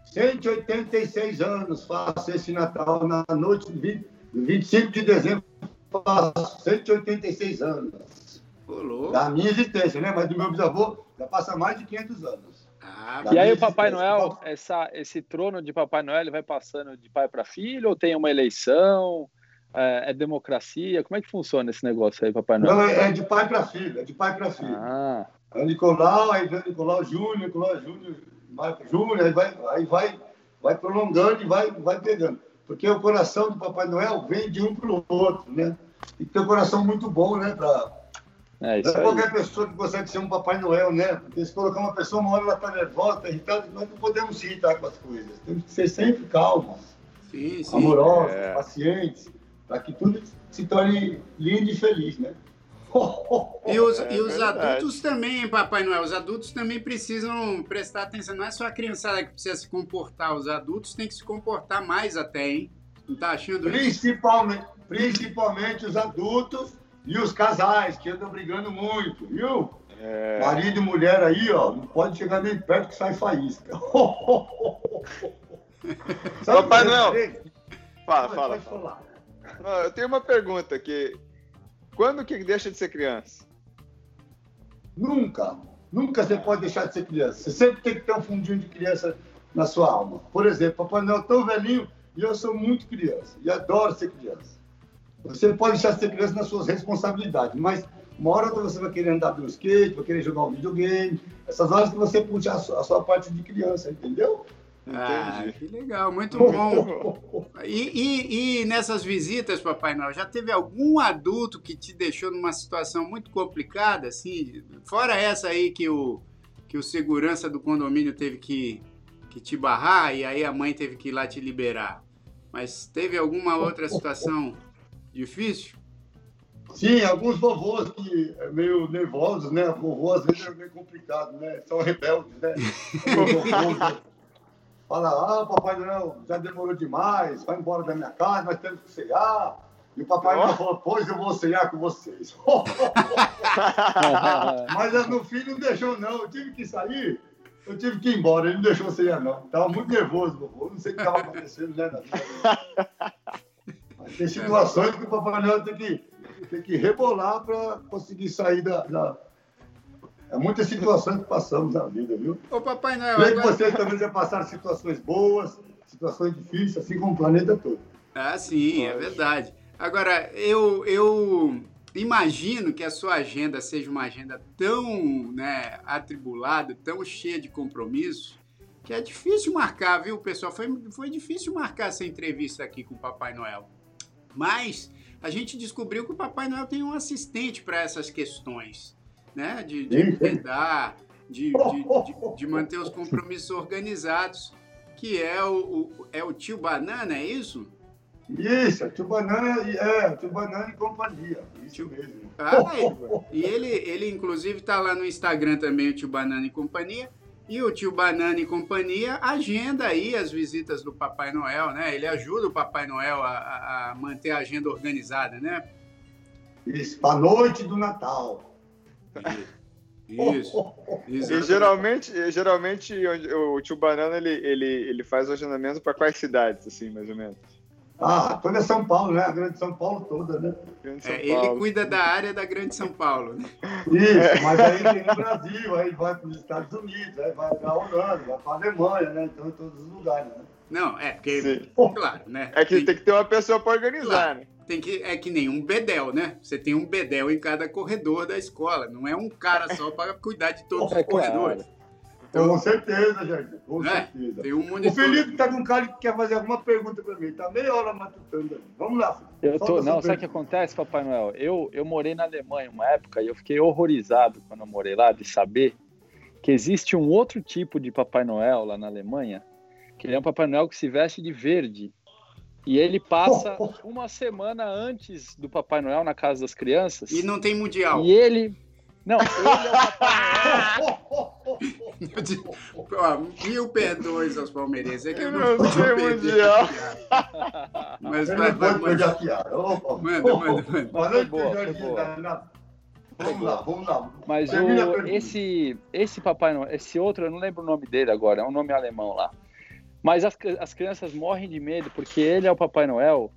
186 anos faço esse Natal na noite de 25 de dezembro. Faço 186 anos. Olô. Da minha existência, né? Mas do meu bisavô já passa mais de 500 anos. Ah, e aí o Papai Noel, essa, esse trono de Papai Noel, ele vai passando de pai para filho ou tem uma eleição? É, é, democracia? Como é que funciona esse negócio aí, Papai Noel? Não, é, de pai para filho, é de pai para filho. Ah. É o Nicolau, aí vem o Nicolau Júnior, Nicolau Júnior, Júnior, aí vai, aí vai, vai prolongando e vai, vai pegando. Porque o coração do Papai Noel vem de um para o outro, né? E tem um coração muito bom, né? É, isso não é qualquer pessoa que consegue ser um Papai Noel, né? Porque se colocar uma pessoa, uma hora ela está nervosa, está irritada, nós não podemos se irritar com as coisas. Temos que ser sempre calmos, sim, sim. amorosos, é. pacientes, para que tudo se torne lindo e feliz, né? E os, é e os adultos também, Papai Noel, os adultos também precisam prestar atenção. Não é só a criançada que precisa se comportar, os adultos têm que se comportar mais até, hein? Não tá achando principalmente, isso? Principalmente os adultos e os casais, que andam brigando muito, viu? É... Marido e mulher aí, ó, não pode chegar nem perto que sai faísca. Papai Noel, fala, fala. fala. Não, eu tenho uma pergunta que quando que deixa de ser criança? Nunca. Nunca você pode deixar de ser criança. Você sempre tem que ter um fundinho de criança na sua alma. Por exemplo, Papai Noel é tão velhinho e eu sou muito criança e adoro ser criança. Você pode deixar de ser criança nas suas responsabilidades, mas uma hora você vai querer andar pelo skate, vai querer jogar um videogame. Essas horas que você puxa a sua, a sua parte de criança, entendeu? Ah, que legal, muito bom. E, e, e, nessas visitas, Papai Noel, já teve algum adulto que te deixou numa situação muito complicada, assim? Fora essa aí que o, que o segurança do condomínio teve que, que te barrar e aí a mãe teve que ir lá te liberar. Mas teve alguma outra situação difícil? Sim, alguns vovôs que é meio nervosos, né? Vovô às vezes é meio complicado, né? São rebeldes, né? fala, ah, Papai Noel já demorou demais, vai embora da minha casa, nós temos que ceiar. E o Papai Noel falou, pois eu vou ceiar com vocês. Mas no fim não deixou, não. Eu tive que sair, eu tive que ir embora, ele não deixou ceiar, não. Tava muito nervoso, vovô. Não sei o que estava acontecendo, né, Mas tem situações que o Papai Noel tem que, tem que rebolar para conseguir sair da, da é muitas situações que passamos na vida, viu? Ô, Papai Noel. Creio agora... que vocês também já passaram situações boas, situações difíceis, assim como o planeta todo. Ah, sim, é verdade. Agora, eu, eu imagino que a sua agenda seja uma agenda tão né, atribulada, tão cheia de compromissos, que é difícil marcar, viu, pessoal? Foi, foi difícil marcar essa entrevista aqui com o Papai Noel. Mas a gente descobriu que o Papai Noel tem um assistente para essas questões né? De, de de, de, de, manter os compromissos organizados, que é o, o, é o tio Banana, é isso? Isso, é tio Banana, é, tio Banana e companhia, isso tio... mesmo. Ah, e ele, ele inclusive está lá no Instagram também, o tio Banana e companhia, e o tio Banana e companhia agenda aí as visitas do Papai Noel, né? Ele ajuda o Papai Noel a, a manter a agenda organizada, né? Isso, a noite do Natal. Isso. Isso. E geralmente, geralmente o tio Banana ele, ele, ele faz o agendamento para quais cidades, assim, mais ou menos? Ah, toda São Paulo, né? A Grande São Paulo toda, né? É, ele cuida da área da Grande São Paulo. Né? Isso, mas aí tem no Brasil, aí vai para os Estados Unidos, aí vai para a Holanda, vai para a Alemanha, né? Então, em todos os lugares, né? Não, é porque, Sim. claro, né? É que tem, tem que ter uma pessoa para organizar, claro. né? Tem que é que nem um bedel, né? Você tem um bedel em cada corredor da escola, não é um cara só para cuidar de todos é, os corredores. Então, com certeza, Jardim, com é, certeza. Tem um monitor... O Felipe está com um cara que quer fazer alguma pergunta para mim, tá meia hora matutando ali. Vamos lá, Felipe. Eu tô, não, sabe o que acontece, Papai Noel? Eu, eu morei na Alemanha uma época e eu fiquei horrorizado quando eu morei lá de saber que existe um outro tipo de Papai Noel lá na Alemanha, que ele é um Papai Noel que se veste de verde e ele passa uma semana antes do Papai Noel na casa das crianças. E não tem mundial. E ele. Não, ele é o Papai Noel. Mil perdões aos palmeirenses. É que eu não, não tem mundial. Mas vai, vai, manda. Manda, manda, manda. Vamos lá, vamos lá. Mas o, esse, esse Papai Noel, esse outro, eu não lembro o nome dele agora, é um nome alemão lá. Mas as, as crianças morrem de medo porque ele é o Papai Noel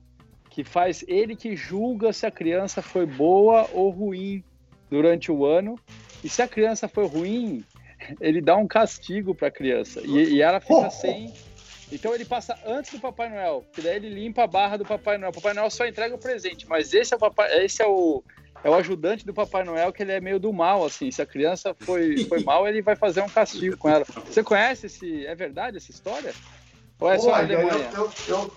que faz ele que julga se a criança foi boa ou ruim durante o ano. E se a criança foi ruim, ele dá um castigo para a criança e, e, ela fica sem. Então ele passa antes do Papai Noel, que daí ele limpa a barra do Papai Noel. O Papai Noel só entrega o presente, mas esse é o papai, esse é o é o ajudante do Papai Noel que ele é meio do mal, assim. Se a criança foi, foi mal, ele vai fazer um castigo com ela. Você conhece esse. É verdade essa história? Ou é só a Alemanha? Eu, eu,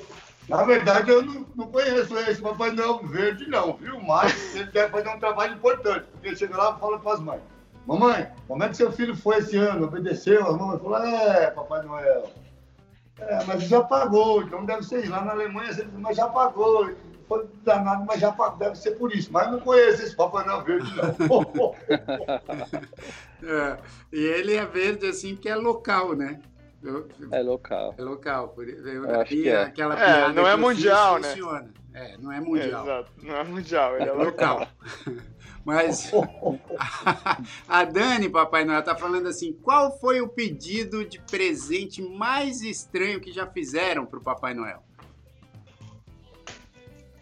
Na verdade, eu não, não conheço esse Papai Noel verde, não, viu? Mas ele deve fazer um trabalho importante, porque ele chega lá e fala para as mães: Mamãe, como é que seu filho foi esse ano? Obedeceu? As mamães falaram: É, Papai Noel. É, mas já pagou, então deve ser isso. Lá na Alemanha, mas já pagou. Foi danado, mas já deve ser por isso. Mas não conheço esse Papai Noel verde, não. é, e ele é verde assim porque é local, né? É local. É local. Por, eu, aqui é. aquela é, não é mundial, né? Funciona. É, não é mundial. exato, não é mundial, ele é local. Mas a Dani, Papai Noel, tá falando assim: qual foi o pedido de presente mais estranho que já fizeram pro Papai Noel?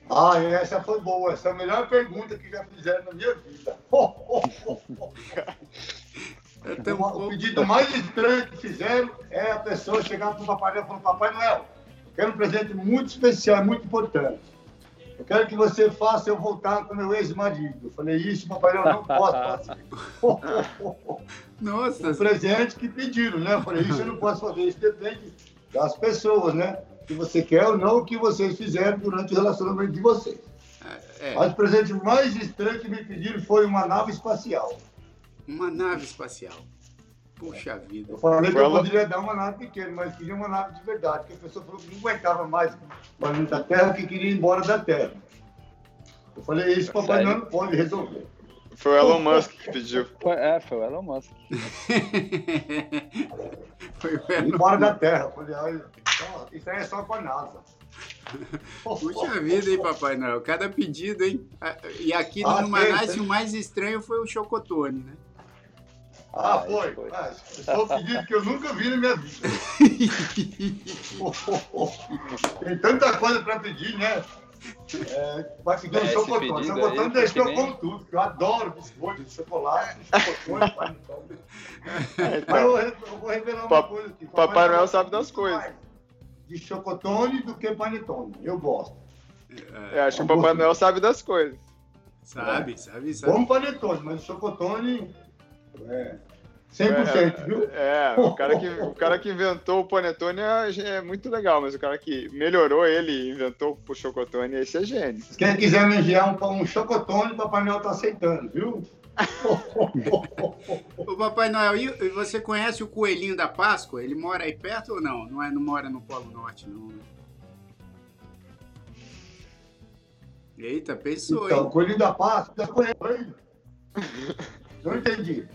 Ah, essa foi boa. Essa é a melhor pergunta que já fizeram na minha vida. Então, o pedido mais estranho que fizeram é a pessoa chegar para o Papai Noel e falar: Papai Noel, eu quero um presente muito especial, muito importante. Eu quero que você faça eu voltar com meu ex-marido. Eu falei: Isso, Papai Noel, não posso fazer. Nossa! Um presente que pediram, né? Eu falei: Isso eu não posso fazer. Isso depende das pessoas, né? Que você quer ou não, o que vocês fizeram durante o relacionamento de vocês. É. é. Mas o presente mais estranho que me pediram foi uma nave espacial. Uma nave espacial. Puxa vida. Eu falei que eu poderia dar uma nave pequena, mas queria uma nave de verdade, porque a pessoa falou que não aguentava mais o planeta Terra, que queria ir embora da Terra. Eu falei, isso o papai não pode resolver. Foi o Elon Musk que pediu. Foi, é, foi o Elon Musk. foi o Elon Embora da Terra. Falei, olha, isso aí é só com a NASA. Puxa vida, hein, Papai Noel? Cada pedido, hein? E aqui no ah, Manaus, o mais estranho foi o chocotone, né? Ah, foi. foi. Ah, foi um pedido que eu nunca vi na minha vida. Tem tanta coisa para pedir, né? É, vai um chocotone. O chocotone deixou com tudo, que eu adoro biscoito de chocolate, chocotone, panetone. Mas eu, eu, vou revelar uma coisa aqui. Papai, Papai Noel sabe das coisas. De chocotone do que panetone. Eu gosto. É, acho que o Papai Noel sabe das coisas. Sabe, sabe, sabe. Bom panetone, mas o chocotone é, 100%, é, viu? É, o cara, que, o cara que inventou o panetone é, é, muito legal, mas o cara que melhorou ele inventou o chocotone, esse é gênio. Quem quiser me enviar um, um chocotone, o Papai Noel tá aceitando, viu? O Papai Noel, e você conhece o Coelhinho da Páscoa? Ele mora aí perto ou não? Não, é, não mora no Polo Norte, não? Eita, pensou, então, hein? o Coelhinho da Páscoa, conhece Não entendi.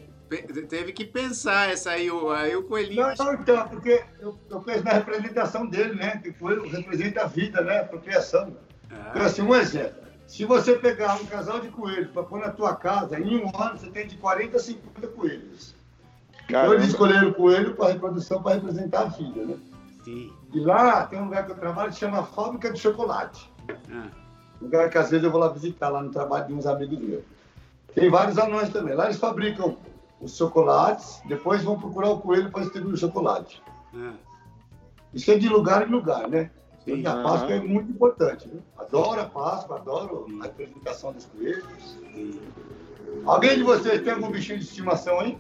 Teve que pensar essa aí, o, aí o Coelhinho. Não, não, então, porque eu, eu penso na representação dele, né? Que coelho representa a vida, né? A procriação. Ah. Então, assim, um exemplo. Se você pegar um casal de coelhos para pôr na tua casa, em um ano você tem de 40 a 50 coelhos. Então eles escolheram o coelho para reprodução, para representar a vida, né? Sim. E lá tem um lugar que eu trabalho que chama Fábrica de Chocolate. Ah. Um lugar que às vezes eu vou lá visitar, lá no trabalho de uns amigos meus. Tem vários anões também. Lá eles fabricam os chocolates, depois vão procurar o coelho para distribuir o chocolate. É. Isso é de lugar em lugar, né? Sim, a Páscoa é muito importante. Né? Adoro a Páscoa, adoro a representação dos coelhos. Alguém de vocês tem algum bichinho de estimação aí?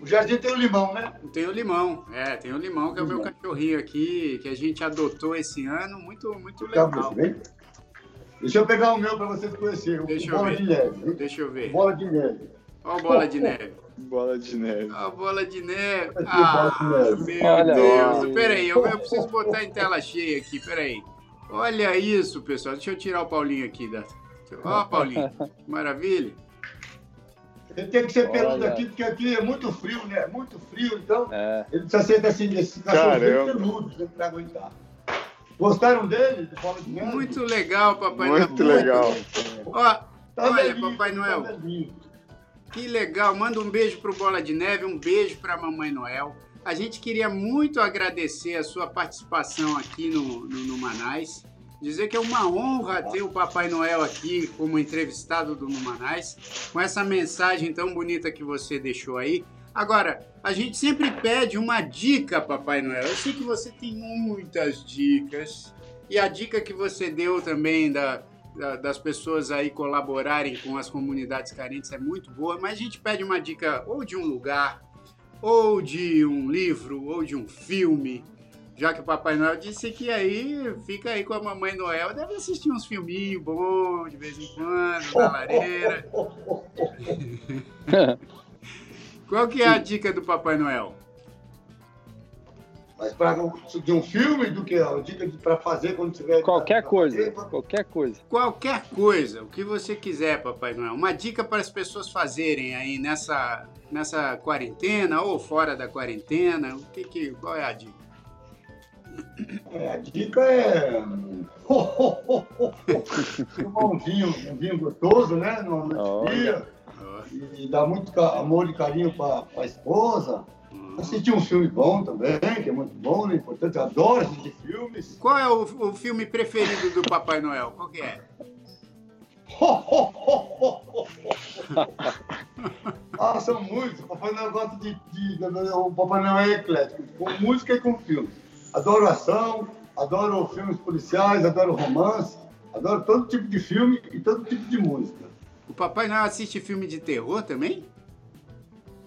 O jardim tem o limão, né? Tem o limão, é, tem o limão, que é o meu cachorrinho aqui, que a gente adotou esse ano, muito, muito legal. Deixa eu pegar o meu para vocês conhecerem, Deixa o bola ver. de neve. Deixa eu ver. Bola de neve. Olha a bola de neve. Bola de neve. A bola de neve. Ah, meu Olha Deus. Peraí, eu, eu preciso botar em tela cheia aqui, peraí. Olha isso, pessoal. Deixa eu tirar o Paulinho aqui. Da... Ó, Paulinho. Que maravilha. Ele tem que ser peludo aqui, porque aqui é muito frio, né? Muito frio, então é. ele precisa ser assim, desse cachorro peludo né, para aguentar. Gostaram dele? De de neve? Muito legal, Papai Noel. Muito legal. Ó, tá olha, Papai tá Noel. Tá que legal, manda um beijo pro Bola de Neve, um beijo pra Mamãe Noel. A gente queria muito agradecer a sua participação aqui no, no, no Manais. Dizer que é uma honra ter o Papai Noel aqui como entrevistado do Numanais, com essa mensagem tão bonita que você deixou aí. Agora, a gente sempre pede uma dica, Papai Noel. Eu sei que você tem muitas dicas. E a dica que você deu também da, das pessoas aí colaborarem com as comunidades carentes é muito boa, mas a gente pede uma dica ou de um lugar, ou de um livro, ou de um filme, já que o Papai Noel disse que aí fica aí com a Mamãe Noel, deve assistir uns filminhos bons de vez em quando, na lareira. Qual que é a dica do Papai Noel? Mas para de um filme, do que? A dica para fazer quando tiver. Qualquer coisa, fazer, qualquer coisa. Qualquer coisa, o que você quiser, Papai Noel. Uma dica para as pessoas fazerem aí nessa, nessa quarentena ou fora da quarentena. O que, que qual é a dica? É, a dica é tomar um vinho, um vinho gostoso, né? Numa noite dia, e dar muito amor e carinho para a esposa. Assistir um filme bom também, que é muito bom, né? Importante, eu adoro assistir filmes. Qual é o, o filme preferido do Papai Noel? Qual que é? ah, são muitos. O Papai Noel gosta de, de, de, O Papai Noel é eclético, com música e com filme. Adoro ação, adoro filmes policiais, adoro romance, adoro todo tipo de filme e todo tipo de música. O Papai Noel assiste filme de terror também?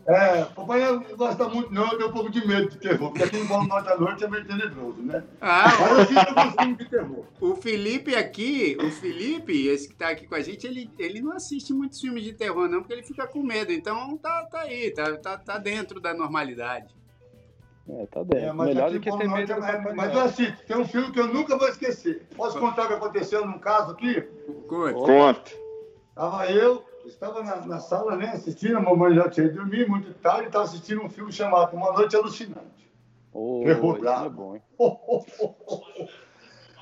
É, papai não gosta muito, não, eu tenho um pouco de medo de terror, porque aqui no Bom Norte à Noite é meio tenebroso, né? Ah, Mas eu assisto alguns filmes de terror. O Felipe aqui, o Felipe, esse que tá aqui com a gente, ele, ele não assiste muitos filmes de terror, não, porque ele fica com medo. Então tá, tá aí, tá, tá, tá dentro da normalidade. É, tá dentro. É, Melhor do que ter medo é, mas, mas eu assisto, tem um filme que eu nunca vou esquecer. Posso contar o que aconteceu num caso aqui? Conta. Conta. Tava eu, estava na, na, sala, né, assistindo, a mamãe já tinha dormido muito tarde, estava assistindo um filme chamado Uma Noite Alucinante. Oh, Terror É bom, hein?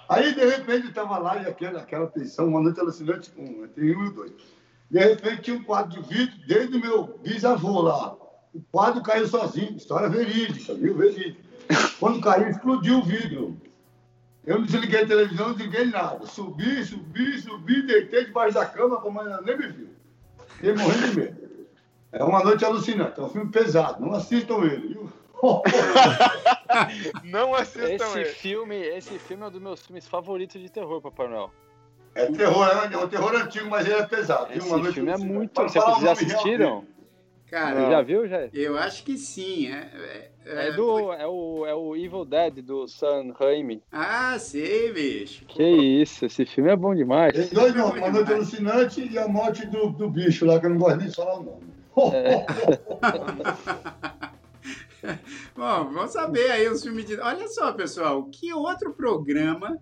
Aí, de repente, estava lá e aquela, aquela tensão, Uma Noite Alucinante, um, entre um e o dois. De repente, tinha um quadro de vidro desde o meu bisavô lá. O quadro caiu sozinho, história verídica, viu? Verídica. Quando caiu, explodiu o vidro. Eu não desliguei a televisão, não desliguei nada. Subi, subi, subi, deitei debaixo da cama, a mãe nem me viu. Fiquei morrendo de medo. É uma noite alucinante, é um filme pesado, não assistam ele, viu? não assistam esse ele. Filme, esse filme é um dos meus filmes favoritos de terror, Papai Noel. É terror, é um terror antigo, mas ele é pesado. Esse filme é muito. Vocês já assistiram? Cara, já viu, já? Eu acho que sim. É, é, é, do, é, o, é o Evil Dead do Sam Raimi. Ah, sei, bicho. Que isso, esse filme é bom demais. Tem dois nomes, Uma Noite Alucinante e a Morte do, do Bicho lá, que eu não gosto nem de falar o nome. É. bom, vamos saber aí os filmes de. Olha só, pessoal, que outro programa,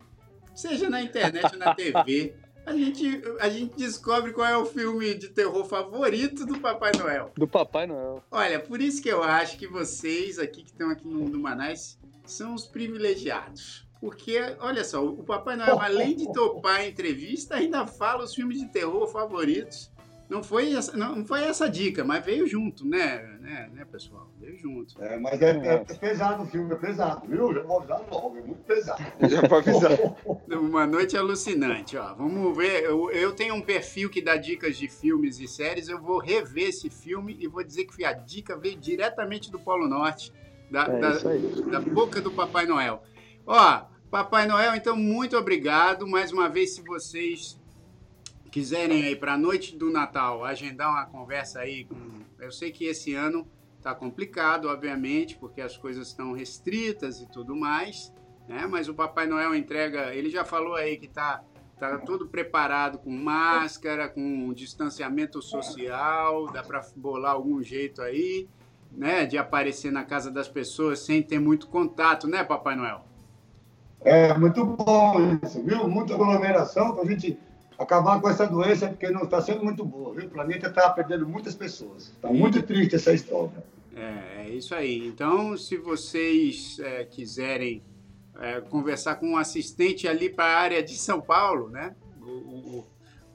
seja na internet ou na TV, a gente, a gente descobre qual é o filme de terror favorito do Papai Noel. Do Papai Noel. Olha, por isso que eu acho que vocês aqui que estão aqui no, no Manais são os privilegiados. Porque, olha só, o Papai Noel, além de topar a entrevista, ainda fala os filmes de terror favoritos não foi essa, não foi essa dica, mas veio junto, né, né, né pessoal? Veio junto. É, mas é, é, é pesado o filme, é pesado, viu? Já vou avisar logo, é muito pesado. Já vou avisar. Uma noite alucinante, ó. Vamos ver. Eu, eu tenho um perfil que dá dicas de filmes e séries. Eu vou rever esse filme e vou dizer que a dica veio diretamente do Polo Norte, da, é da, da boca do Papai Noel. Ó, Papai Noel, então, muito obrigado. Mais uma vez, se vocês quiserem aí para a noite do Natal agendar uma conversa aí com. Eu sei que esse ano tá complicado, obviamente, porque as coisas estão restritas e tudo mais, né? Mas o Papai Noel entrega. Ele já falou aí que tá, tá tudo preparado com máscara, com distanciamento social, dá para bolar algum jeito aí, né? De aparecer na casa das pessoas sem ter muito contato, né, Papai Noel? É muito bom isso, viu? Muita aglomeração para a gente acabar com essa doença, porque não está sendo muito boa, viu? O planeta está perdendo muitas pessoas. Está muito triste essa história. É, é isso aí. Então, se vocês é, quiserem é, conversar com um assistente ali para a área de São Paulo, né? O, o,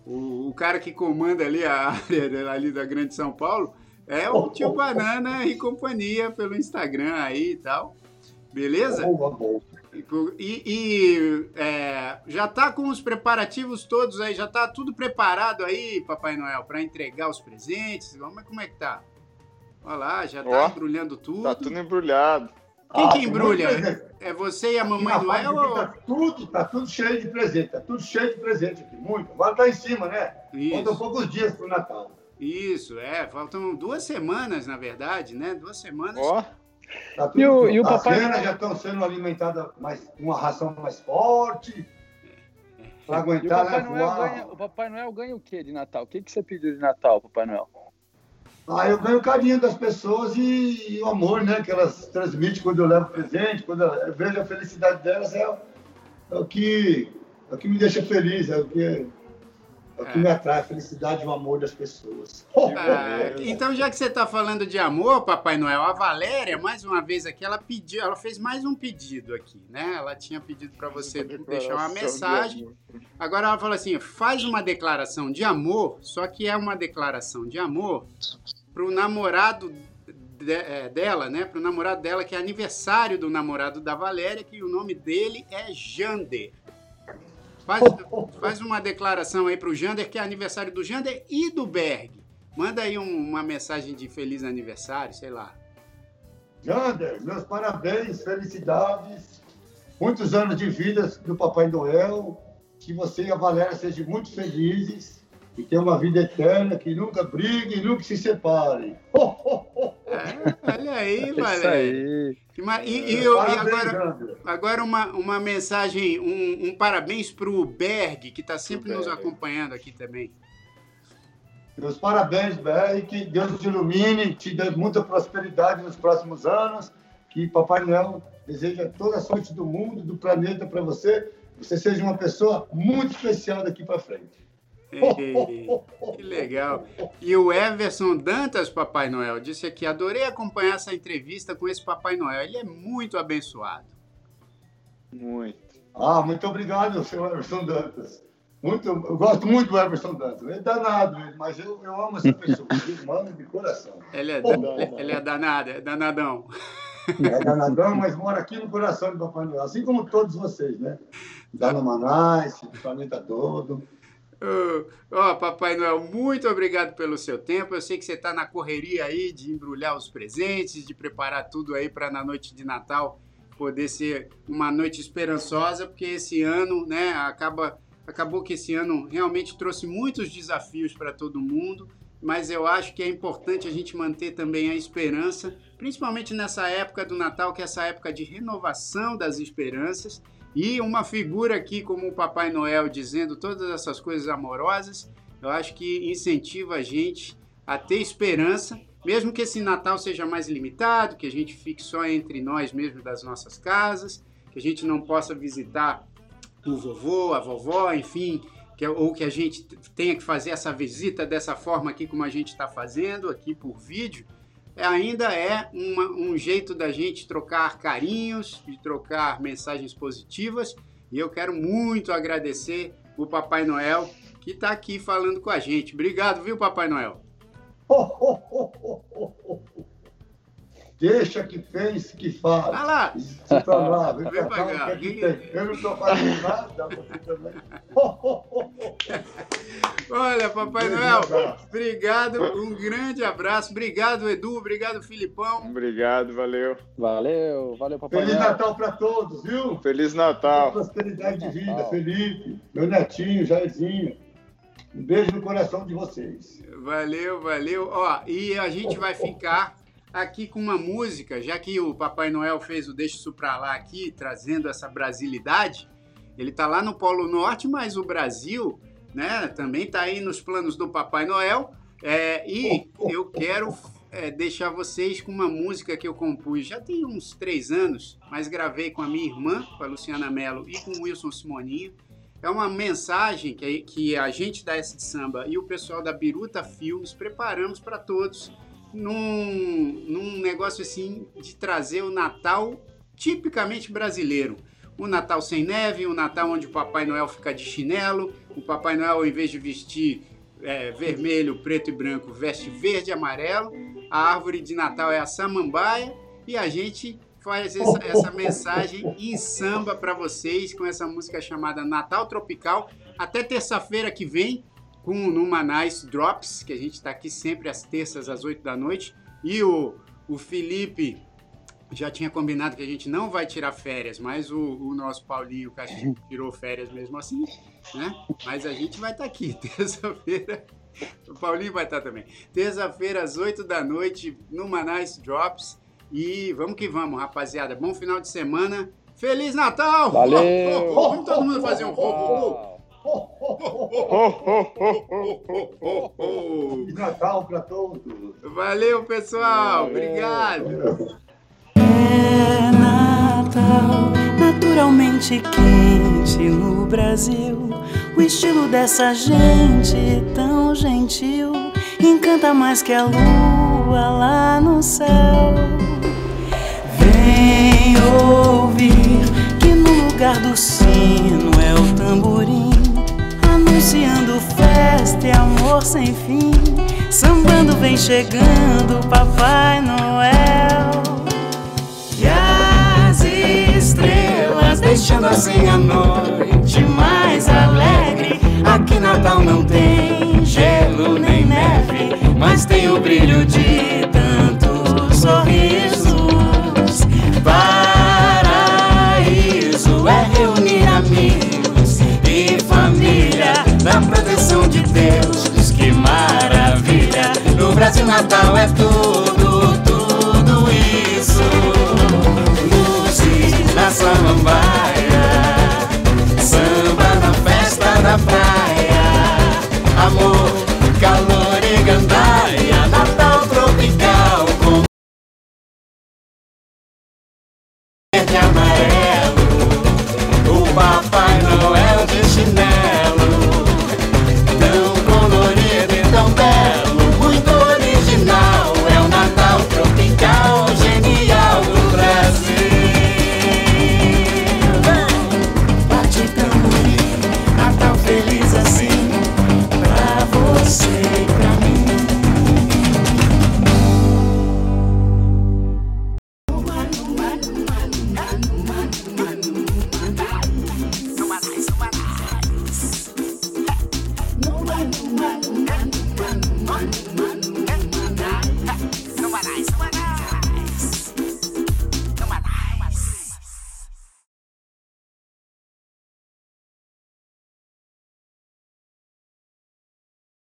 o, o, cara que comanda ali a área ali da Grande São Paulo é o tio Banana e companhia pelo Instagram aí e tal. Beleza? Boa, boa. E, e é, já está com os preparativos todos aí, já está tudo preparado aí, Papai Noel, para entregar os presentes? Como é, como é que tá? Olha lá, já está oh, embrulhando tudo. Tá tudo embrulhado. Quem ah, que embrulha? É você e a mamãe Noel? Ou... Tá tudo, tá tudo cheio de presente, tá tudo cheio de presente aqui, muito. Agora tá em cima, né? Isso. Faltam poucos dias pro Natal. Isso, é, faltam duas semanas, na verdade, né? Duas semanas. Ó. Oh Tá e o, e o As papai... já estão sendo alimentadas mais, com uma ração mais forte. Para aguentar, o Papai, né, Noel ganha, o Papai Noel ganha o que de Natal? O que, que você pediu de Natal, Papai Noel? Ah, eu ganho o carinho das pessoas e, e, o amor, né? Que elas transmitem quando eu levo presente, quando eu vejo a felicidade delas, é, é, o, que, é o que me deixa feliz, é o que é o que me atrai, a felicidade e o amor das pessoas. Ah, então, já que você está falando de amor, Papai Noel, a Valéria, mais uma vez aqui, ela pediu, ela fez mais um pedido aqui, né? Ela tinha pedido para você deixar uma mensagem. Agora ela falou assim: faz uma declaração de amor, só que é uma declaração de amor para o namorado de, é, dela, né? Para o namorado dela, que é aniversário do namorado da Valéria, que o nome dele é Jander. Faz, faz uma declaração aí para o Jander, que é aniversário do Jander e do Berg. Manda aí um, uma mensagem de feliz aniversário, sei lá. Jander, meus parabéns, felicidades, muitos anos de vida do Papai Noel, que você e a Valéria sejam muito felizes e ter uma vida eterna, que nunca briguem, nunca se separem. É, olha aí, Valéria. E, e, e, e agora, agora uma, uma mensagem, um, um parabéns para o Berg, que está sempre nos acompanhando aqui também. Meus parabéns, Berg, que Deus te ilumine, te dê muita prosperidade nos próximos anos, que Papai Noel deseja toda a sorte do mundo, do planeta para você, você seja uma pessoa muito especial daqui para frente. que legal. E o Everson Dantas, Papai Noel, disse aqui: adorei acompanhar essa entrevista com esse Papai Noel. Ele é muito abençoado. Muito. Ah, muito obrigado, senhor Everson Dantas. Muito, eu gosto muito do Everson Dantas. Ele é danado, mas eu, eu amo essa pessoa, humano de coração. Ele é, oh, ele é danado, é danadão. É danadão, mas mora aqui no coração do Papai Noel, assim como todos vocês, né? Dá no Manais, o planeta todo. Ó, oh, Papai Noel, muito obrigado pelo seu tempo. Eu sei que você está na correria aí de embrulhar os presentes, de preparar tudo aí para na noite de Natal poder ser uma noite esperançosa, porque esse ano, né, acaba, acabou que esse ano realmente trouxe muitos desafios para todo mundo, mas eu acho que é importante a gente manter também a esperança, principalmente nessa época do Natal, que é essa época de renovação das esperanças e uma figura aqui como o Papai Noel dizendo todas essas coisas amorosas, eu acho que incentiva a gente a ter esperança, mesmo que esse Natal seja mais limitado, que a gente fique só entre nós mesmo das nossas casas, que a gente não possa visitar o vovô, a vovó, enfim, que, ou que a gente tenha que fazer essa visita dessa forma aqui como a gente está fazendo aqui por vídeo ainda é uma, um jeito da gente trocar carinhos, de trocar mensagens positivas. E eu quero muito agradecer o Papai Noel que está aqui falando com a gente. Obrigado, viu, Papai Noel? Oh, oh, oh, Deixa que fez, que faz. Vai lá. Você tá lá, vem, pra cá. Que Eu não estou fazendo nada, você também. Olha, Papai Noel, obrigado, um grande abraço. Obrigado, Edu, obrigado, Filipão. Obrigado, valeu. Valeu, valeu, Papai Feliz Noel. Natal para todos, viu? Feliz Natal. Prosperidade de vida, Felipe, meu netinho, Jairzinho. Um beijo no coração de vocês. Valeu, valeu. Ó, e a gente vai ficar aqui com uma música, já que o Papai Noel fez o Deixa Isso Pra Lá aqui, trazendo essa brasilidade. Ele tá lá no Polo Norte, mas o Brasil, né, também tá aí nos planos do Papai Noel. É, e eu quero é, deixar vocês com uma música que eu compus já tem uns três anos, mas gravei com a minha irmã, com a Luciana Mello e com o Wilson Simoninho. É uma mensagem que, que a gente da S de Samba e o pessoal da Biruta Filmes preparamos para todos num, num negócio assim de trazer o Natal tipicamente brasileiro. O Natal sem neve, o Natal onde o Papai Noel fica de chinelo, o Papai Noel, ao invés de vestir é, vermelho, preto e branco, veste verde e amarelo, a árvore de Natal é a samambaia e a gente faz essa, essa mensagem em samba para vocês com essa música chamada Natal Tropical. Até terça-feira que vem, com o Numanais Drops, que a gente está aqui sempre às terças, às 8 da noite. E o, o Felipe já tinha combinado que a gente não vai tirar férias, mas o, o nosso Paulinho Castilho tirou férias mesmo assim, né? Mas a gente vai estar tá aqui, terça-feira. O Paulinho vai estar tá também. Terça-feira, às 8 da noite, no Manais Drops. E vamos que vamos, rapaziada. Bom final de semana. Feliz Natal! Valeu! Oh, oh, oh. Vamos todo mundo fazer um ho, Feliz Natal para todos. Valeu, pessoal. Valeu. Obrigado. É Natal, naturalmente quente no Brasil. O estilo dessa gente tão gentil encanta mais que a lua lá no céu. Vem ouvir que no lugar do anunciando festa e amor sem fim. Sambando vem chegando Papai Noel. E as estrelas deixando assim a noite mais alegre. Aqui Natal não tem gelo nem neve, mas tem o brilho de Deus. Que maravilha! No Brasil Natal é tudo, tudo isso. Luzes na samambaia, samba na festa da praia,